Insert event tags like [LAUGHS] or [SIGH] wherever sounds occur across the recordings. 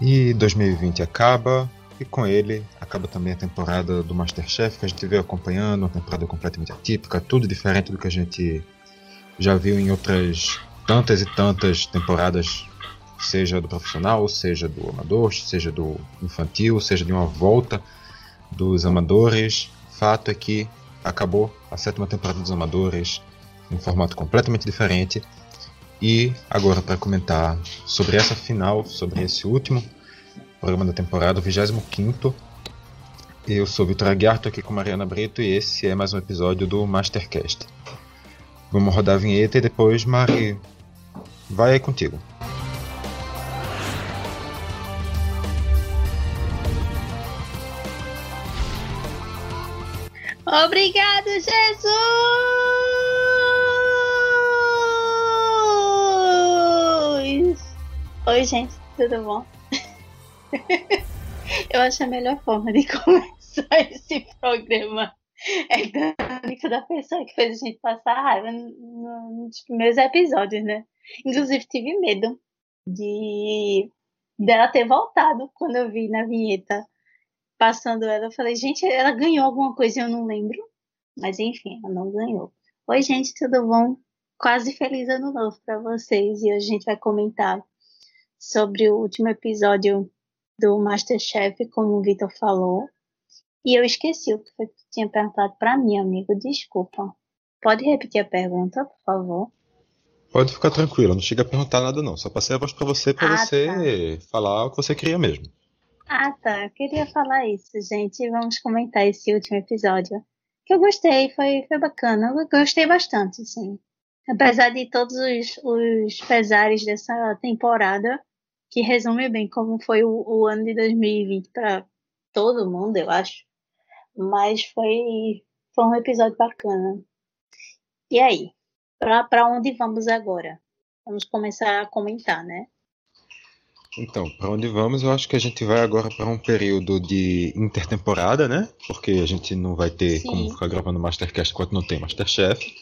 E 2020 acaba, e com ele acaba também a temporada do Masterchef, que a gente veio acompanhando, uma temporada completamente atípica, tudo diferente do que a gente já viu em outras tantas e tantas temporadas, seja do profissional, seja do amador, seja do infantil, seja de uma volta dos amadores. Fato é que acabou a sétima temporada dos amadores em um formato completamente diferente. E agora para comentar sobre essa final, sobre esse último programa da temporada, o 25 Eu sou Vitor Aguiar, estou aqui com Mariana Brito e esse é mais um episódio do Mastercast. Vamos rodar a vinheta e depois, Mari, vai aí contigo. Obrigado, Jesus! Oi, gente, tudo bom? [LAUGHS] Eu acho a melhor forma de [LAUGHS] começar esse programa é dando da pessoa que fez a gente passar raiva nos primeiros episódios, né? Inclusive tive medo de dela ter voltado quando eu vi na vinheta passando ela. Eu falei, gente, ela ganhou alguma coisa eu não lembro. Mas enfim, ela não ganhou. Oi, gente, tudo bom? Quase feliz ano novo para vocês e a gente vai comentar sobre o último episódio do Masterchef, como o Vitor falou. E eu esqueci o que foi que tu tinha perguntado para mim, amigo. Desculpa. Pode repetir a pergunta, por favor? Pode ficar tranquilo, não chega a perguntar nada não. Só passei a voz para você para ah, você tá. falar o que você queria mesmo. Ah, tá. Eu queria falar isso, gente. Vamos comentar esse último episódio. Que eu gostei, foi, foi bacana. Eu gostei bastante, sim. Apesar de todos os, os pesares dessa temporada, que resume bem como foi o, o ano de 2020 para todo mundo, eu acho. Mas foi, foi um episódio bacana. E aí? Para onde vamos agora? Vamos começar a comentar, né? Então, para onde vamos? Eu acho que a gente vai agora para um período de intertemporada, né? Porque a gente não vai ter Sim. como ficar gravando Mastercast enquanto não tem Masterchef.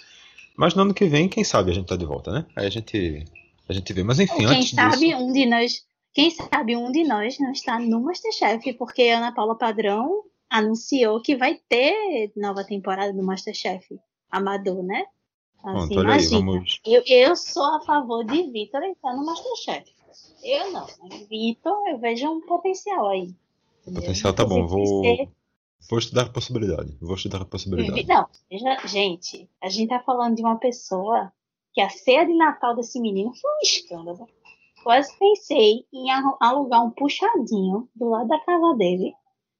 Mas no ano que vem, quem sabe a gente tá de volta, né? Aí a gente a gente vê. Mas enfim, quem antes sabe disso... um de nós, quem sabe um de nós não está no Masterchef, porque a Ana Paula Padrão anunciou que vai ter nova temporada do Masterchef Amador, né? Assim, Pronto, Aí, vamos... eu, eu sou a favor de Vitor entrar no Masterchef. Eu não, mas Vitor, eu vejo um potencial aí. O potencial tá bom, vou. Ser... Vou estudar a possibilidade. Vou estudar a possibilidade. Não, gente, a gente tá falando de uma pessoa que a ceia de Natal desse menino foi um escândalo. Quase pensei em alugar um puxadinho do lado da casa dele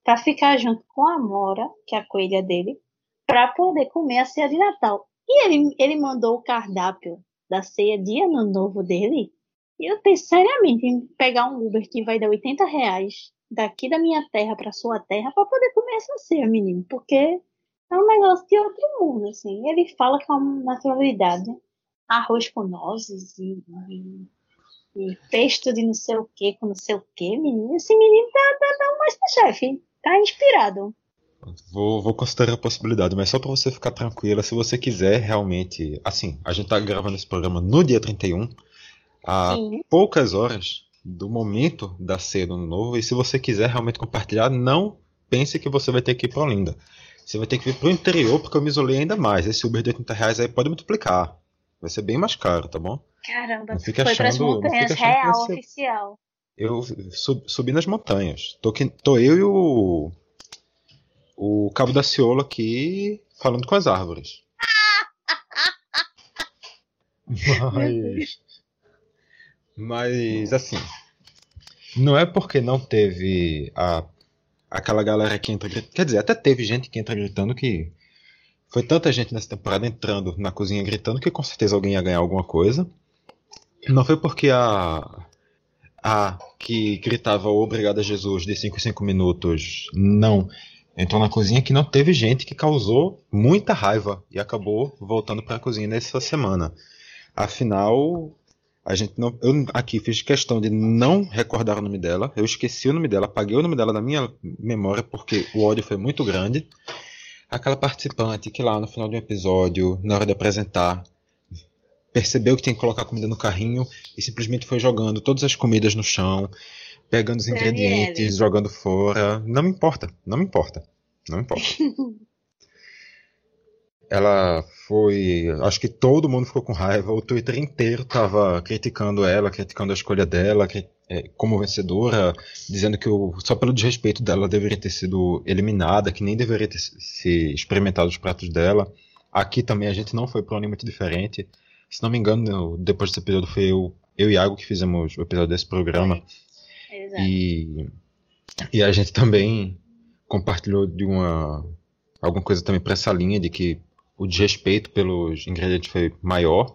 para ficar junto com a Mora, que é a coelha dele, para poder comer a ceia de Natal. E ele, ele mandou o cardápio da ceia de ano novo dele. E eu pensei seriamente em pegar um Uber que vai dar 80 reais daqui da minha terra para sua terra para poder comer essa ceia, menino. Porque é um negócio de outro mundo, assim. Ele fala com uma naturalidade arroz com nozes e, e, e pesto de não sei o que com não sei o que, menino. Esse menino tá, tá, tá um Masterchef, tá inspirado. Vou, vou considerar a possibilidade, mas só para você ficar tranquila, se você quiser realmente. Assim, a gente tá gravando esse programa no dia 31, há Sim. poucas horas do momento da ceia do ano novo, e se você quiser realmente compartilhar, não pense que você vai ter que ir para Olinda. Você vai ter que vir para o interior, porque eu me isolei ainda mais. Esse Uber de 80 reais aí pode multiplicar. Vai ser bem mais caro, tá bom? Caramba, não fica foi achando, pras montanhas real, ser... oficial. Eu sub, subi nas montanhas. Tô, que, tô eu e o. O Cabo da Ciola aqui falando com as árvores. [LAUGHS] mas. Mas, assim. Não é porque não teve a, aquela galera que entra gritando. Quer dizer, até teve gente que entra gritando que foi tanta gente nessa temporada entrando na cozinha gritando que com certeza alguém ia ganhar alguma coisa. Não foi porque a. A que gritava Obrigado a Jesus de 5 em 5 minutos não entrou na cozinha que não teve gente que causou muita raiva e acabou voltando para a cozinha nessa semana. Afinal, a gente não, eu aqui fiz questão de não recordar o nome dela. Eu esqueci o nome dela, apaguei o nome dela da minha memória porque o ódio foi muito grande aquela participante que lá no final de um episódio, na hora de apresentar, percebeu que tinha que colocar comida no carrinho e simplesmente foi jogando todas as comidas no chão. pegando os ingredientes, jogando fora. Não me importa, não me importa. Não me importa. [LAUGHS] ela foi. Acho que todo mundo ficou com raiva. O Twitter inteiro tava criticando ela, criticando a escolha dela é, como vencedora, dizendo que o, só pelo desrespeito dela deveria ter sido eliminada, que nem deveria ter se experimentado os pratos dela. Aqui também a gente não foi para um muito diferente. Se não me engano, depois desse episódio foi eu, eu e Iago que fizemos o episódio desse programa. É, e, e a gente também compartilhou de uma alguma coisa também para essa linha de que o desrespeito pelos ingredientes foi maior.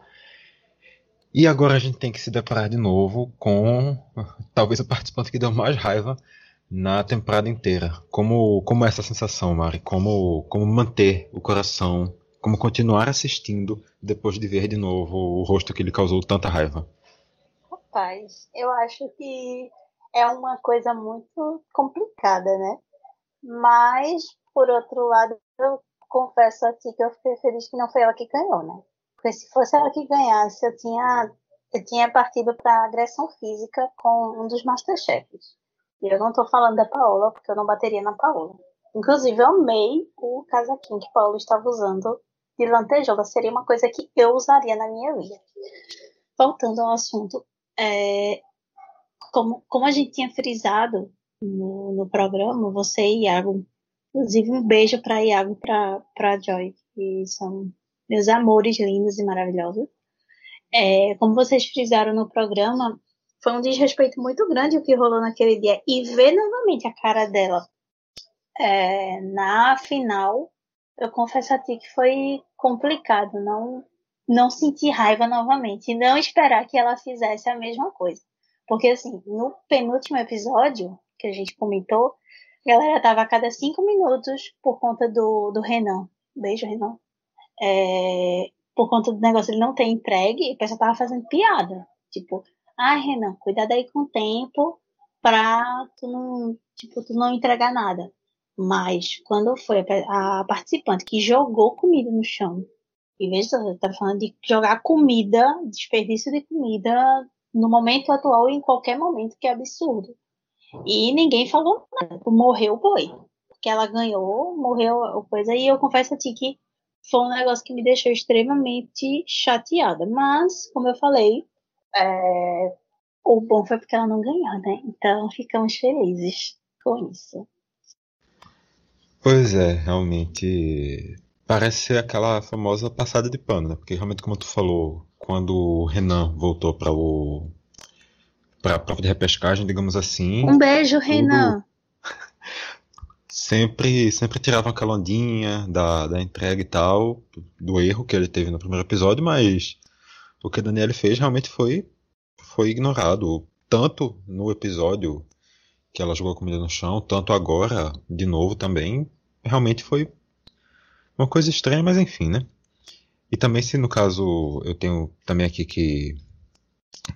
E agora a gente tem que se deparar de novo com [LAUGHS] talvez o participante que deu mais raiva na temporada inteira. Como, como é essa sensação, Mari? Como, como manter o coração, como continuar assistindo depois de ver de novo o rosto que lhe causou tanta raiva? Rapaz, eu acho que é uma coisa muito complicada, né? Mas, por outro lado, eu confesso a ti que eu fiquei feliz que não foi ela que ganhou, né? Porque se fosse ela que ganhasse, eu tinha, eu tinha partido para agressão física com um dos Masterchefs. E eu não tô falando da Paola, porque eu não bateria na Paola. Inclusive, eu amei o casaquinho que Paola estava usando de lantejola. Seria uma coisa que eu usaria na minha vida. Voltando ao assunto, é, como, como a gente tinha frisado no, no programa, você e Iago Inclusive, um beijo para Iago e para Joy, que são meus amores lindos e maravilhosos. É, como vocês frisaram no programa, foi um desrespeito muito grande o que rolou naquele dia. E ver novamente a cara dela é, na final, eu confesso a ti que foi complicado. Não, não sentir raiva novamente. E não esperar que ela fizesse a mesma coisa. Porque, assim, no penúltimo episódio que a gente comentou, a galera tava a cada cinco minutos por conta do, do Renan. Beijo, Renan. É, por conta do negócio ele não ter entregue, o pessoal tava fazendo piada. Tipo, ai, ah, Renan, cuidado aí com o tempo pra tu não, tipo, tu não entregar nada. Mas quando foi a, participante que jogou comida no chão, em vez de tá falando de jogar comida, desperdício de comida no momento atual e em qualquer momento, que é absurdo. E ninguém falou nada. Morreu o boi. Porque ela ganhou, morreu a coisa. E eu confesso a ti que foi um negócio que me deixou extremamente chateada. Mas, como eu falei, é... o bom foi porque ela não ganhou, né? Então ficamos felizes com isso. Pois é, realmente. Parece ser aquela famosa passada de pano, né? Porque realmente, como tu falou, quando o Renan voltou para o para a prova de repescagem, digamos assim. Um beijo, Renan. Sempre, sempre tiravam aquela ondinha da, da entrega e tal, do erro que ele teve no primeiro episódio, mas o que a Daniela fez realmente foi, foi ignorado. Tanto no episódio que ela jogou comida no chão, tanto agora, de novo também, realmente foi uma coisa estranha, mas enfim, né? E também se no caso eu tenho também aqui que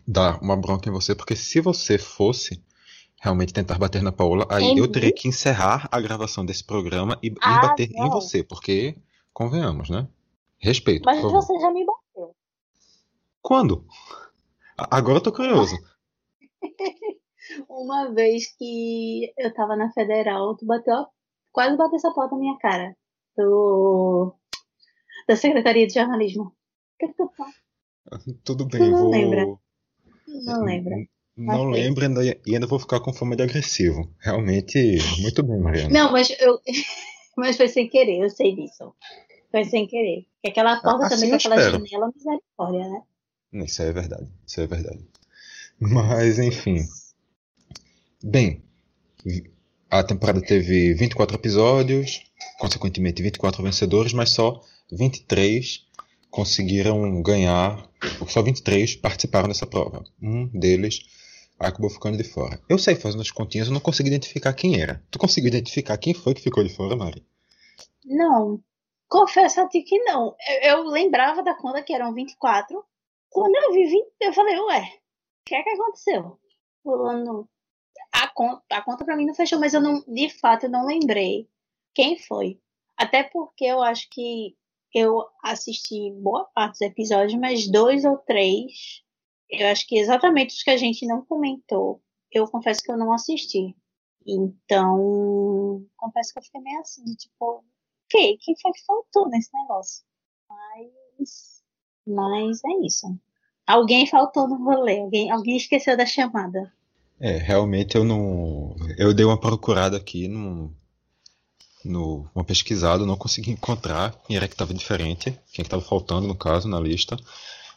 dar uma bronca em você, porque se você fosse realmente tentar bater na Paola, aí uhum. eu teria que encerrar a gravação desse programa e, ah, e bater não. em você, porque convenhamos, né? Respeito. Mas você já me bateu. Quando? Agora eu tô curioso. [LAUGHS] Uma vez que eu tava na federal, tu bateu, quase bateu essa porta na minha cara. Do, da Secretaria de Jornalismo. O que, que tu? Tudo bem, não vou. Lembra. Não lembra. Não lembro ainda, e ainda vou ficar com fama de agressivo. Realmente, muito bem, Mariana. Não, mas eu. [LAUGHS] Mas foi sem querer, eu sei disso. Foi sem querer. Porque aquela porta assim também com aquela espero. janela, misericórdia, né? Isso é verdade. Isso é verdade. Mas, enfim. Bem, a temporada teve 24 episódios, consequentemente 24 vencedores, mas só 23 conseguiram ganhar, só 23 participaram dessa prova. Um deles acabou ficando de fora. Eu sei fazendo as continhas, eu não consegui identificar quem era. Tu conseguiu identificar quem foi que ficou de fora, Mari? Não. Confesso a ti que não. Eu, eu lembrava da conta que eram 24. Quando eu vi 20, eu falei, ué, o que é que aconteceu? Fulano. A conta, a conta pra mim não fechou, mas eu não, de fato, eu não lembrei quem foi. Até porque eu acho que eu assisti boa parte dos episódios, mas dois ou três, eu acho que exatamente os que a gente não comentou, eu confesso que eu não assisti. Então, confesso que eu fiquei meio assim, de tipo, que quem foi que faltou nesse negócio? Mas, mas é isso. Alguém faltou no rolê, alguém, alguém esqueceu da chamada. É, realmente eu não. Eu dei uma procurada aqui no, no uma pesquisada, não consegui encontrar quem era que estava diferente, quem estava faltando no caso na lista.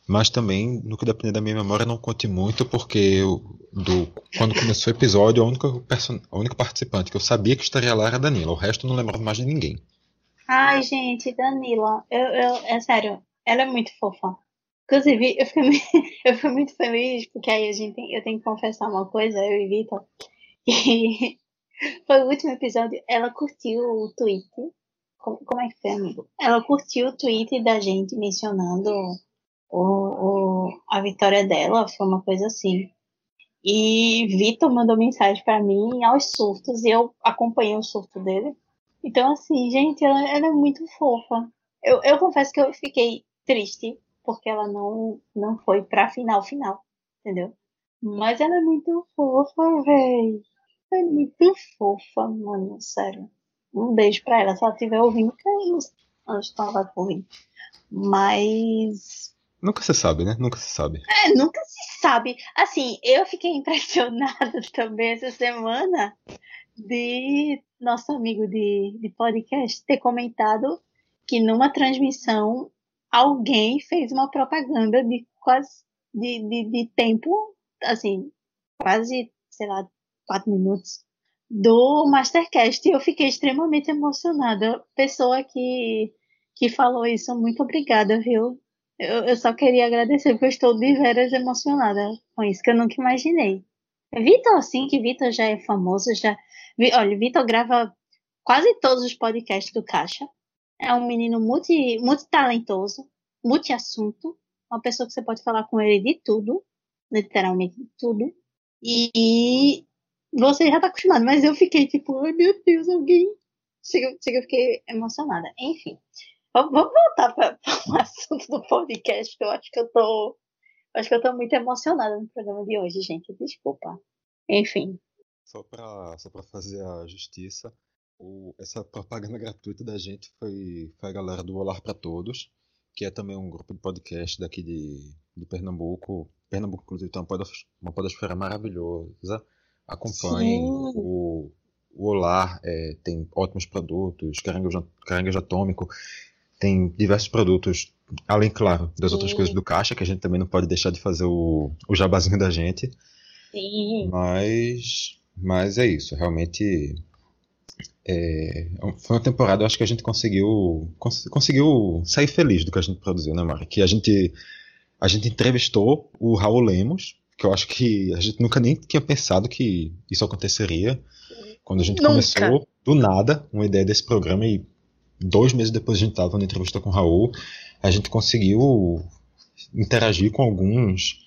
Mas também, no que depender da minha memória, não conte muito, porque eu, do, quando começou o episódio, a única, a única participante que eu sabia que estaria lá era Danila. O resto eu não lembrava mais de ninguém. Ai, gente, Danila, eu, eu, é sério, ela é muito fofa. Inclusive, eu fiquei, [LAUGHS] eu fiquei muito feliz, porque aí a gente eu tenho que confessar uma coisa, eu e Vitor. E [LAUGHS] foi o último episódio, ela curtiu o tweet. Como, como é que foi, amigo? Ela curtiu o tweet da gente mencionando o, o, a vitória dela, foi uma coisa assim. E Vitor mandou mensagem para mim aos surtos e eu acompanhei o surto dele. Então, assim, gente, ela, ela é muito fofa. Eu, eu confesso que eu fiquei triste porque ela não, não foi pra final, final, entendeu? Mas ela é muito fofa, véi. É muito fofa, mano, sério. Um beijo pra ela, se ela estiver ouvindo, que eu não estava ouvindo. Mas Nunca se sabe, né? Nunca se sabe. É, nunca se sabe. Assim, eu fiquei [LAUGHS] impressionada também essa semana de nosso amigo de, de podcast ter comentado que numa transmissão alguém fez uma propaganda de quase de, de, de tempo, assim, quase, sei lá, quatro minutos do Mastercast e eu fiquei extremamente emocionada. Pessoa que, que falou isso, muito obrigada, viu? Eu, eu só queria agradecer, porque eu estou de veras emocionada com isso, que eu nunca imaginei. Vitor, assim, que Vitor já é famoso, já. Olha, Vitor grava quase todos os podcasts do Caixa. É um menino multi, multitalentoso, multi-assunto, uma pessoa que você pode falar com ele de tudo, literalmente de tudo. E você já tá acostumado, mas eu fiquei tipo, ai meu Deus, alguém. Chega, chega, eu fiquei emocionada. Enfim. Vamos voltar para o [LAUGHS] assunto do podcast, que eu acho que eu tô. Acho que eu tô muito emocionada no programa de hoje, gente. Desculpa. Enfim. Só para só pra fazer a justiça, o, essa propaganda gratuita da gente foi, foi a galera do Olhar para Todos, que é também um grupo de podcast daqui de, de Pernambuco. Pernambuco, inclusive, tem uma podosfera, uma podosfera maravilhosa. Acompanhem o, o Olar, é, tem ótimos produtos, caranguejo, caranguejo atômico tem diversos produtos, além, claro, das Sim. outras coisas do caixa, que a gente também não pode deixar de fazer o, o jabazinho [LAUGHS] da gente. Sim. Mas, mas é isso, realmente é, foi uma temporada, eu acho que a gente conseguiu cons, conseguiu sair feliz do que a gente produziu, né, Mari? Que a gente a gente entrevistou o Raul Lemos, que eu acho que a gente nunca nem tinha pensado que isso aconteceria. Quando a gente nunca. começou, do nada, uma ideia desse programa e dois meses depois a gente estava na entrevista com o Raul, a gente conseguiu interagir com alguns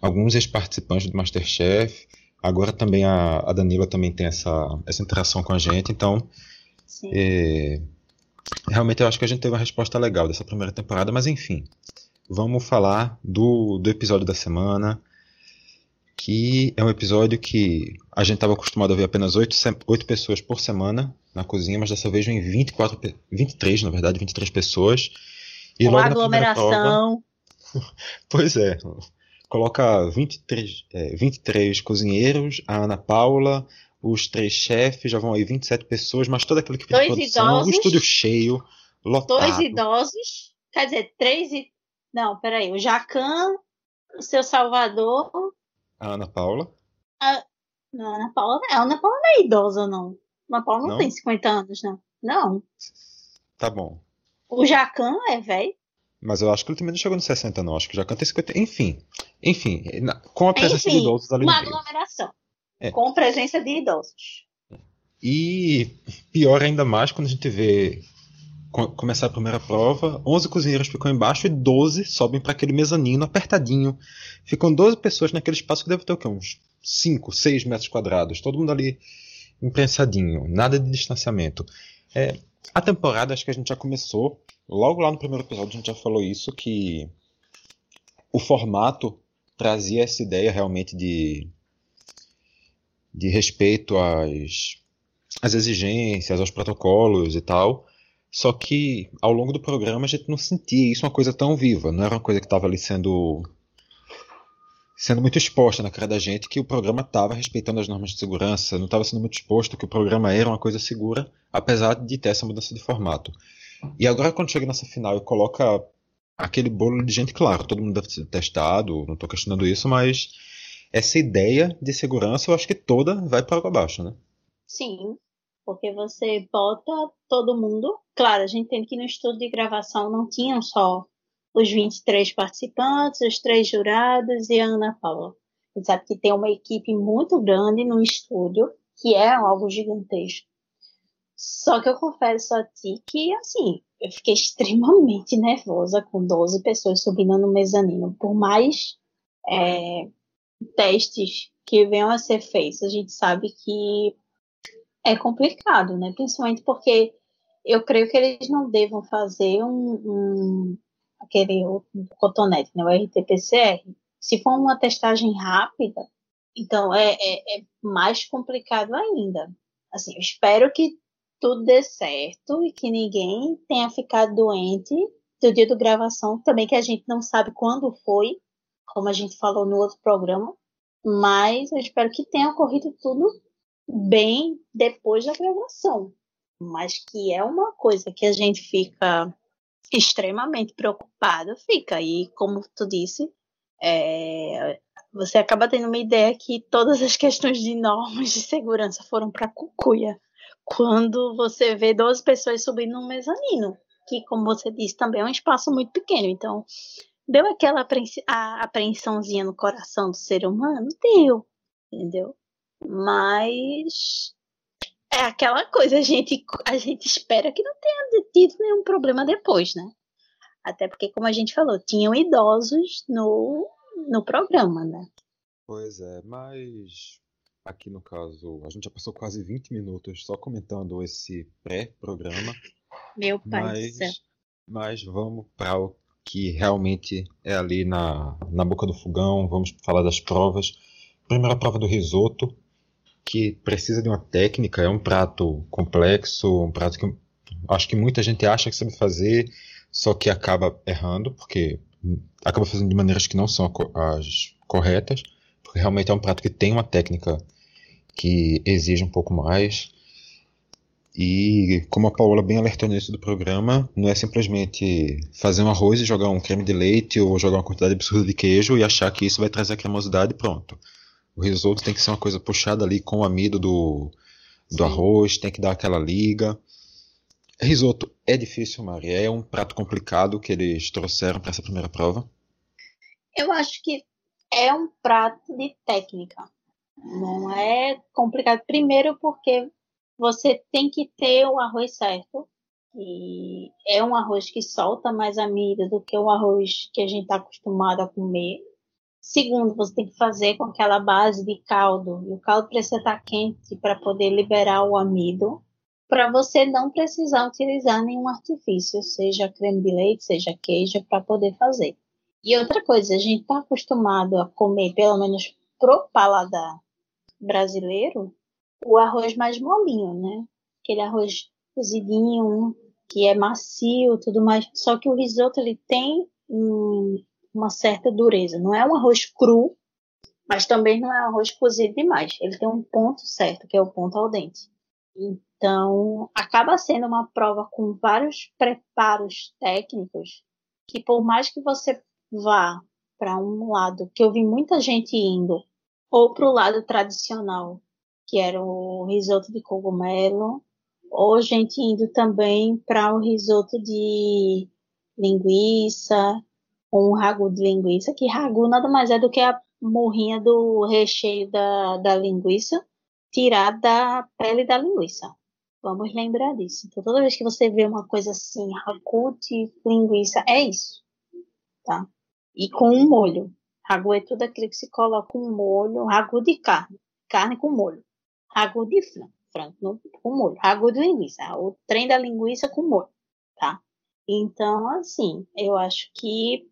alguns ex-participantes do Masterchef. Agora também a, a, Danila também tem essa, essa interação com a gente, então é, realmente eu acho que a gente teve uma resposta legal dessa primeira temporada, mas enfim, vamos falar do, do episódio da semana, que é um episódio que a gente estava acostumado a ver apenas oito, oito pessoas por semana na cozinha, mas dessa vez vem 24, 23, na verdade, 23 pessoas. E logo aglomeração. Prova, [LAUGHS] pois é. Coloca 23, é, 23 cozinheiros, a Ana Paula, os três chefes, já vão aí 27 pessoas, mas toda aquela equipe Dois de produção, idosos, o estúdio cheio, lotado. Dois idosos, quer dizer, três e... Não, peraí, o Jacan, o seu Salvador... A Ana Paula. A... Não, a Ana Paula, a Ana Paula não é idosa, não. Ana Paula não, não, tem 50 anos, não. Não. Tá bom. O Jacan é velho. Mas eu acho que ele também não chegou nos 60, não. Acho que o Jacan tem 50. Enfim. Enfim, com a presença Enfim, de idosos ali uma aglomeração. É. Com presença de idosos. E pior ainda mais quando a gente vê começar a primeira prova, 11 cozinheiros ficam embaixo e 12 sobem para aquele mezanino apertadinho. Ficam 12 pessoas naquele espaço que deve ter o quê? Uns 5, 6 metros quadrados. Todo mundo ali imprensadinho, nada de distanciamento. É, a temporada, acho que a gente já começou, logo lá no primeiro episódio a gente já falou isso, que o formato trazia essa ideia realmente de, de respeito às, às exigências, aos protocolos e tal. Só que ao longo do programa a gente não sentia isso uma coisa tão viva, não era uma coisa que estava ali sendo sendo muito exposta na cara da gente que o programa estava respeitando as normas de segurança, não estava sendo muito exposto que o programa era uma coisa segura, apesar de ter essa mudança de formato. E agora quando chega nessa final e coloca aquele bolo de gente, claro, todo mundo deve ter testado, não estou questionando isso, mas essa ideia de segurança eu acho que toda vai para água abaixo, né? Sim, porque você bota todo mundo. Claro, a gente tem que no estudo de gravação não tinham só os 23 participantes, os três jurados e a Ana Paula. A gente sabe que tem uma equipe muito grande no estúdio, que é algo gigantesco. Só que eu confesso a ti que, assim, eu fiquei [LAUGHS] extremamente nervosa com 12 pessoas subindo no mezanino. Por mais é, testes que venham a ser feitos, a gente sabe que é complicado, né? Principalmente porque eu creio que eles não devam fazer um, um aquele cotonete, né? O RT-PCR. Se for uma testagem rápida, então é, é, é mais complicado ainda. Assim, eu espero que tudo dê certo e que ninguém tenha ficado doente do dia da gravação, também que a gente não sabe quando foi, como a gente falou no outro programa, mas eu espero que tenha ocorrido tudo bem depois da gravação. Mas que é uma coisa que a gente fica extremamente preocupado, fica. E como tu disse, é, você acaba tendo uma ideia que todas as questões de normas de segurança foram para cucuia. Quando você vê 12 pessoas subindo no mezanino, que, como você disse, também é um espaço muito pequeno. Então, deu aquela apreensãozinha no coração do ser humano? Deu, entendeu? Mas é aquela coisa, a gente, a gente espera que não tenha tido nenhum problema depois, né? Até porque, como a gente falou, tinham idosos no, no programa, né? Pois é, mas aqui no caso, a gente já passou quase 20 minutos só comentando esse pré-programa. Meu pai mas, mas vamos para o que realmente é ali na, na boca do fogão, vamos falar das provas. Primeira prova do risoto, que precisa de uma técnica, é um prato complexo, um prato que acho que muita gente acha que sabe fazer, só que acaba errando, porque acaba fazendo de maneiras que não são as corretas, porque realmente é um prato que tem uma técnica que exige um pouco mais. E como a Paola bem alertou no início do programa, não é simplesmente fazer um arroz e jogar um creme de leite ou jogar uma quantidade absurda de queijo e achar que isso vai trazer a cremosidade e pronto. O risoto tem que ser uma coisa puxada ali com o amido do, do arroz, tem que dar aquela liga. Risoto é difícil, Mari? É um prato complicado que eles trouxeram para essa primeira prova? Eu acho que é um prato de técnica. Não é complicado. Primeiro porque você tem que ter o arroz certo. E é um arroz que solta mais amido do que o arroz que a gente está acostumado a comer. Segundo, você tem que fazer com aquela base de caldo. E o caldo precisa estar quente para poder liberar o amido. Para você não precisar utilizar nenhum artifício, seja creme de leite, seja queijo, para poder fazer. E outra coisa, a gente está acostumado a comer, pelo menos pro paladar brasileiro, o arroz mais molinho, né? Aquele arroz cozidinho, que é macio, tudo mais. Só que o risoto ele tem um, uma certa dureza. Não é um arroz cru, mas também não é arroz cozido demais. Ele tem um ponto certo, que é o ponto ao dente. Então, acaba sendo uma prova com vários preparos técnicos que, por mais que você vá para um lado, que eu vi muita gente indo, ou para o lado tradicional, que era o risoto de cogumelo, ou gente indo também para o risoto de linguiça, um ragu de linguiça, que ragu nada mais é do que a morrinha do recheio da, da linguiça tirada da pele da linguiça. Vamos lembrar disso. Então, toda vez que você vê uma coisa assim, ragu de linguiça, é isso, tá? E com um molho. Ragu é tudo aquilo que se coloca um molho, ragu de carne, carne com molho. Ragu de frango, frango com molho. Ragu de linguiça, o trem da linguiça com molho, tá? Então, assim, eu acho que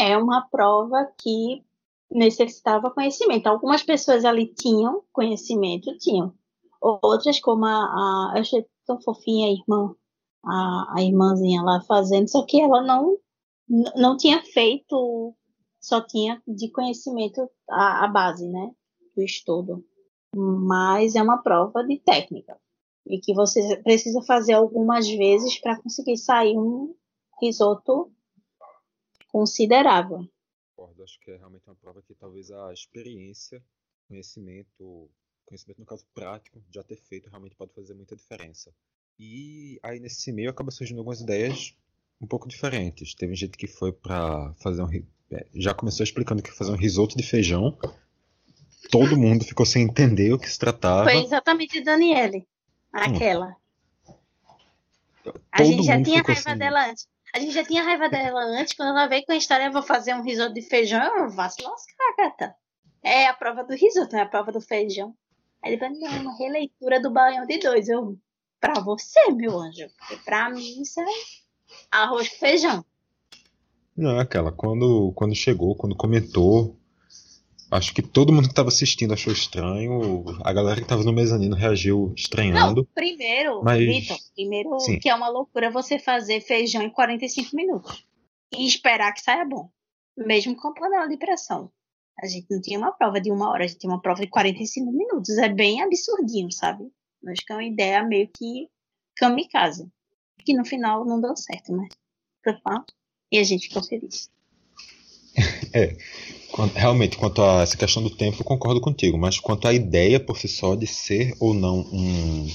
é uma prova que necessitava conhecimento. Algumas pessoas ali tinham conhecimento, tinham. Outras, como a, a eu achei tão fofinha a irmã, a, a irmãzinha lá fazendo, só que ela não, não tinha feito, só tinha de conhecimento a, a base, né, do estudo. Mas é uma prova de técnica e que você precisa fazer algumas vezes para conseguir sair um risoto considerável. Acho que é realmente uma prova que talvez a experiência, conhecimento, conhecimento no caso prático, já ter feito realmente pode fazer muita diferença. E aí nesse meio acaba surgindo algumas ideias um pouco diferentes. Teve gente que foi para fazer um é, já começou explicando que fazer um risoto de feijão. Todo mundo ficou sem entender o que se tratava. Foi exatamente Daniele. Aquela. Hum. A gente já tinha raiva assim. dela antes. A gente já tinha raiva dela antes, quando ela veio com a história, vou fazer um risoto de feijão, vou se lascar, gata. É a prova do risoto, é a prova do feijão. Aí ele vai, não, uma releitura do baião de dois. Eu, pra você, meu anjo. Porque pra mim isso é arroz com feijão. Não, é aquela, quando, quando chegou, quando comentou, Acho que todo mundo que estava assistindo achou estranho. A galera que estava no mezanino reagiu estranhando. Não, primeiro, mas... Vitor, primeiro Sim. que é uma loucura você fazer feijão em 45 minutos. E esperar que saia bom. Mesmo com a panela de pressão. A gente não tinha uma prova de uma hora, a gente tinha uma prova de 45 minutos. É bem absurdinho, sabe? Acho que é uma ideia meio que kamikaze. Que no final não deu certo, mas. E a gente ficou feliz. [LAUGHS] é. Realmente, quanto a essa questão do tempo, eu concordo contigo, mas quanto à ideia por si só de ser ou não um,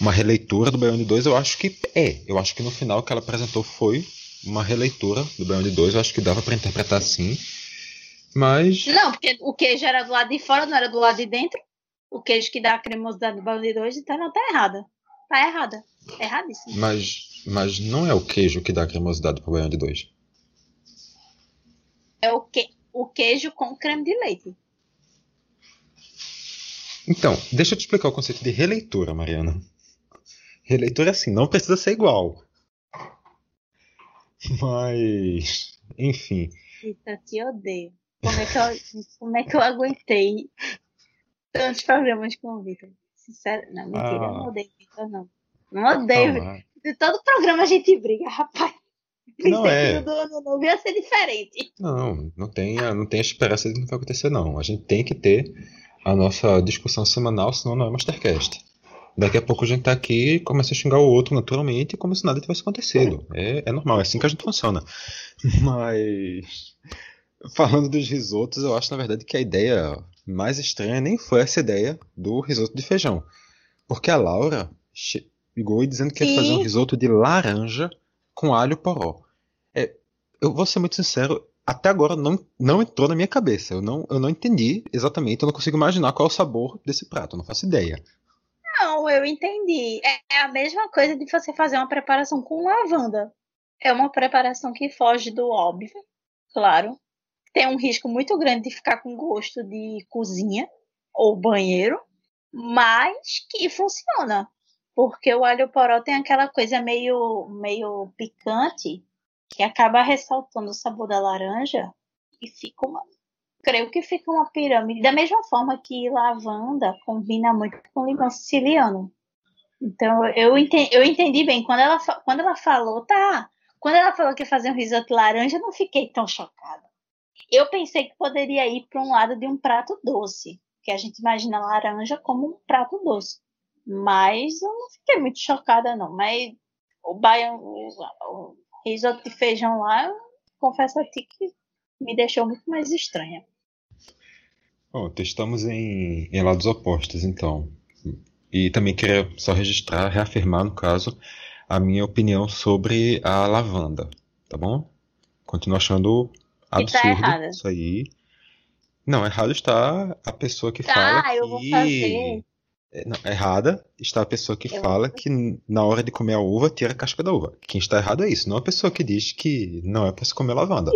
uma releitura do Beyond 2, eu acho que é. Eu acho que no final o que ela apresentou foi uma releitura do Beyond 2, eu acho que dava para interpretar assim. Mas. Não, porque o queijo era do lado de fora, não era do lado de dentro. O queijo que dá a cremosidade do Beyond 2, então não tá errada. Tá errada. É erradíssimo. Mas, mas não é o queijo que dá a cremosidade pro Beyond 2. É o que o queijo com creme de leite. Então, deixa eu te explicar o conceito de releitura, Mariana. Releitura assim, não precisa ser igual. Mas, enfim. Eita, te odeio. Como é que eu, como é que eu aguentei tantos programas com o Vitor? Sincero, não, mentira, ah. eu não odeio Vitor, não. Não odeio. Ah, de todo programa a gente briga, rapaz. Não é. do ano novo ia ser diferente. Não, não tem, não tem esperança de que não vai acontecer, não. A gente tem que ter a nossa discussão semanal, senão não é Mastercast. Daqui a pouco a gente tá aqui e começa a xingar o outro naturalmente, como se nada tivesse acontecido. É, é normal, é assim que a gente funciona. [LAUGHS] Mas. Falando dos risotos, eu acho na verdade que a ideia mais estranha nem foi essa ideia do risoto de feijão. Porque a Laura chegou dizendo que ia fazer um risoto de laranja com alho poró. É, eu vou ser muito sincero, até agora não, não entrou na minha cabeça. Eu não, eu não entendi exatamente, eu não consigo imaginar qual é o sabor desse prato, não faço ideia. Não, eu entendi. É, é a mesma coisa de você fazer uma preparação com lavanda. É uma preparação que foge do óbvio, claro. Tem um risco muito grande de ficar com gosto de cozinha ou banheiro, mas que funciona porque o alho poró tem aquela coisa meio, meio picante que acaba ressaltando o sabor da laranja e fica uma, creio que fica uma pirâmide da mesma forma que lavanda combina muito com limão siciliano. Então eu entendi, eu entendi bem quando ela quando ela falou, tá, quando ela falou que ia fazer um risoto laranja, eu não fiquei tão chocada. Eu pensei que poderia ir para um lado de um prato doce, que a gente imagina laranja como um prato doce. Mas eu não fiquei muito chocada, não. Mas o baião, o, risoto de feijão lá, eu confesso a ti que me deixou muito mais estranha. Bom, estamos em, em lados opostos, então. E também queria só registrar, reafirmar, no caso, a minha opinião sobre a lavanda, tá bom? Continuo achando tá absurdo tá isso aí. Não, errado está a pessoa que tá, fala eu que... Vou fazer não, errada está a pessoa que eu fala que na hora de comer a uva tira a casca da uva. Quem está errado é isso, não a pessoa que diz que não é para se comer lavanda.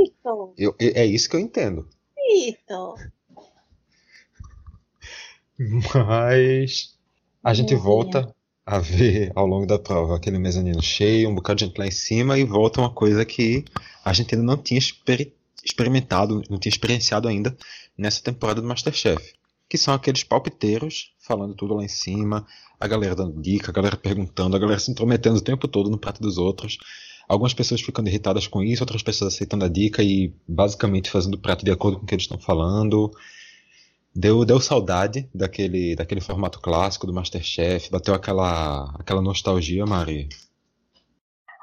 Eu, é isso que eu entendo. Isso. Mas a gente volta a ver ao longo da prova aquele mezanino cheio, um bocado de gente lá em cima e volta uma coisa que a gente ainda não tinha experimentado, não tinha experienciado ainda nessa temporada do Masterchef. Que são aqueles palpiteiros falando tudo lá em cima, a galera dando dica, a galera perguntando, a galera se intrometendo o tempo todo no prato dos outros. Algumas pessoas ficando irritadas com isso, outras pessoas aceitando a dica e basicamente fazendo o prato de acordo com o que eles estão falando. Deu, deu saudade daquele, daquele formato clássico do Masterchef, bateu aquela, aquela nostalgia, Mari.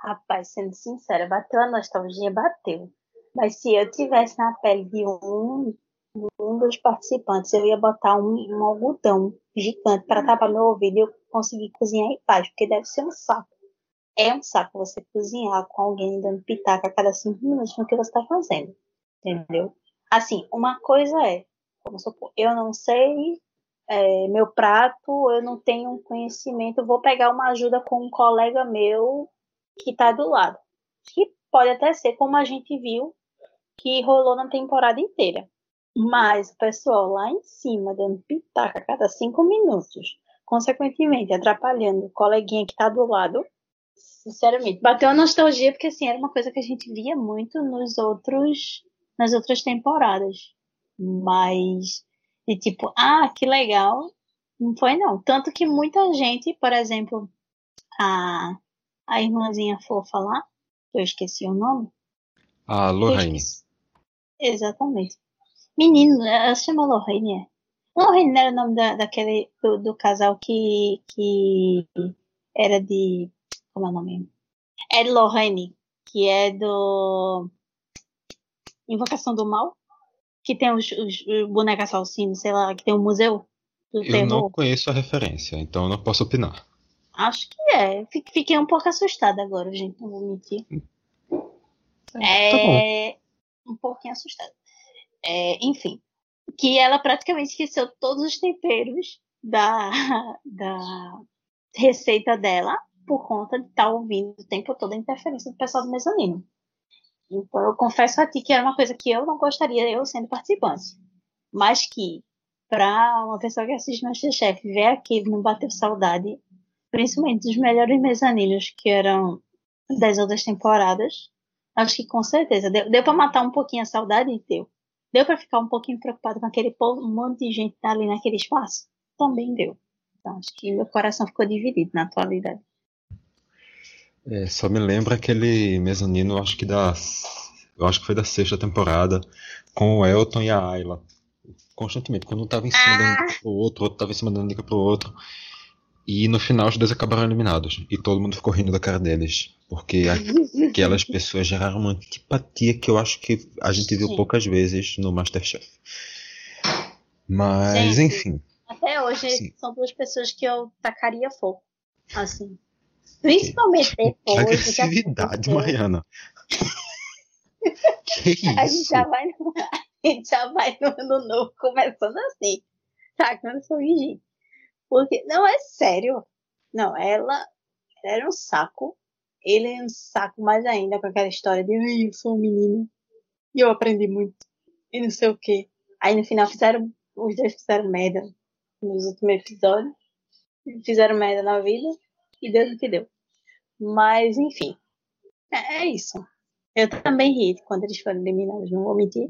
Rapaz, sendo sincera, bateu a nostalgia, bateu. Mas se eu tivesse na pele de um, um dos participantes, eu ia botar um, um algodão gigante para tapar meu ouvido e eu conseguir cozinhar em paz, porque deve ser um saco. É um saco você cozinhar com alguém dando pitaca a cada cinco minutos no que você está fazendo. Entendeu? Assim, uma coisa é, vamos supor, eu não sei é, meu prato, eu não tenho conhecimento, vou pegar uma ajuda com um colega meu que está do lado. Que pode até ser, como a gente viu, que rolou na temporada inteira. Mas o pessoal lá em cima dando pitaca a cada cinco minutos, consequentemente atrapalhando o coleguinha que está do lado, sinceramente, bateu a nostalgia porque assim era uma coisa que a gente via muito nos outros nas outras temporadas. Mas de tipo, ah, que legal, não foi não. Tanto que muita gente, por exemplo, a a irmãzinha fofa lá, eu esqueci o nome. A Lorraine. Exatamente. Menino, ela se chama Lorraine, é? Lorraine era o nome da, daquele, do, do, casal que, que era de. Como é o nome? É Lorraine, que é do. Invocação do Mal, que tem os, os, os bonecos assassinos, sei lá, que tem um museu do Eu terror. não conheço a referência, então não posso opinar. Acho que é. Fiquei um pouco assustada agora, gente, não vou mentir. É, tá um pouquinho assustada. É, enfim, que ela praticamente esqueceu todos os temperos da, [LAUGHS] da receita dela por conta de estar tá ouvindo o tempo todo a interferência do pessoal do mezanino. Então, eu confesso a ti que era uma coisa que eu não gostaria, eu sendo participante. Mas que, para uma pessoa que assiste Masterchef ver aquilo não bateu saudade, principalmente dos melhores mezaninos que eram das outras temporadas, acho que com certeza deu, deu para matar um pouquinho a saudade deu. Deu para ficar um pouquinho preocupado com aquele povo, um monte de gente tá ali naquele espaço? Também deu. Então acho que meu coração ficou dividido na atualidade. É, só me lembra aquele mezanino, acho que da. Eu acho que foi da sexta temporada, com o Elton e a Ayla. Constantemente, quando um tava em cima ah. dando dica pro outro, o outro tava em cima dando dica pro outro. E no final os dois acabaram eliminados. E todo mundo ficou rindo da cara deles. Porque aquelas pessoas geraram uma antipatia que eu acho que a gente viu Sim. poucas vezes no Masterchef. Mas, gente, enfim. Até hoje Sim. são duas pessoas que eu tacaria fogo. Assim. Principalmente depois. Que agressividade, Mariana. [LAUGHS] que isso? A gente já vai no, [LAUGHS] a gente já vai no ano novo começando assim. Tacando sorriso. Porque, não, é sério. Não, ela, ela era um saco. Ele é um saco mais ainda com aquela história de eu sou um menino e eu aprendi muito. E não sei o que. Aí no final fizeram, os dois fizeram merda nos últimos episódios. Fizeram merda na vida e Deus o que deu. Mas, enfim. É, é isso. Eu também ri quando eles foram eliminados, não vou mentir.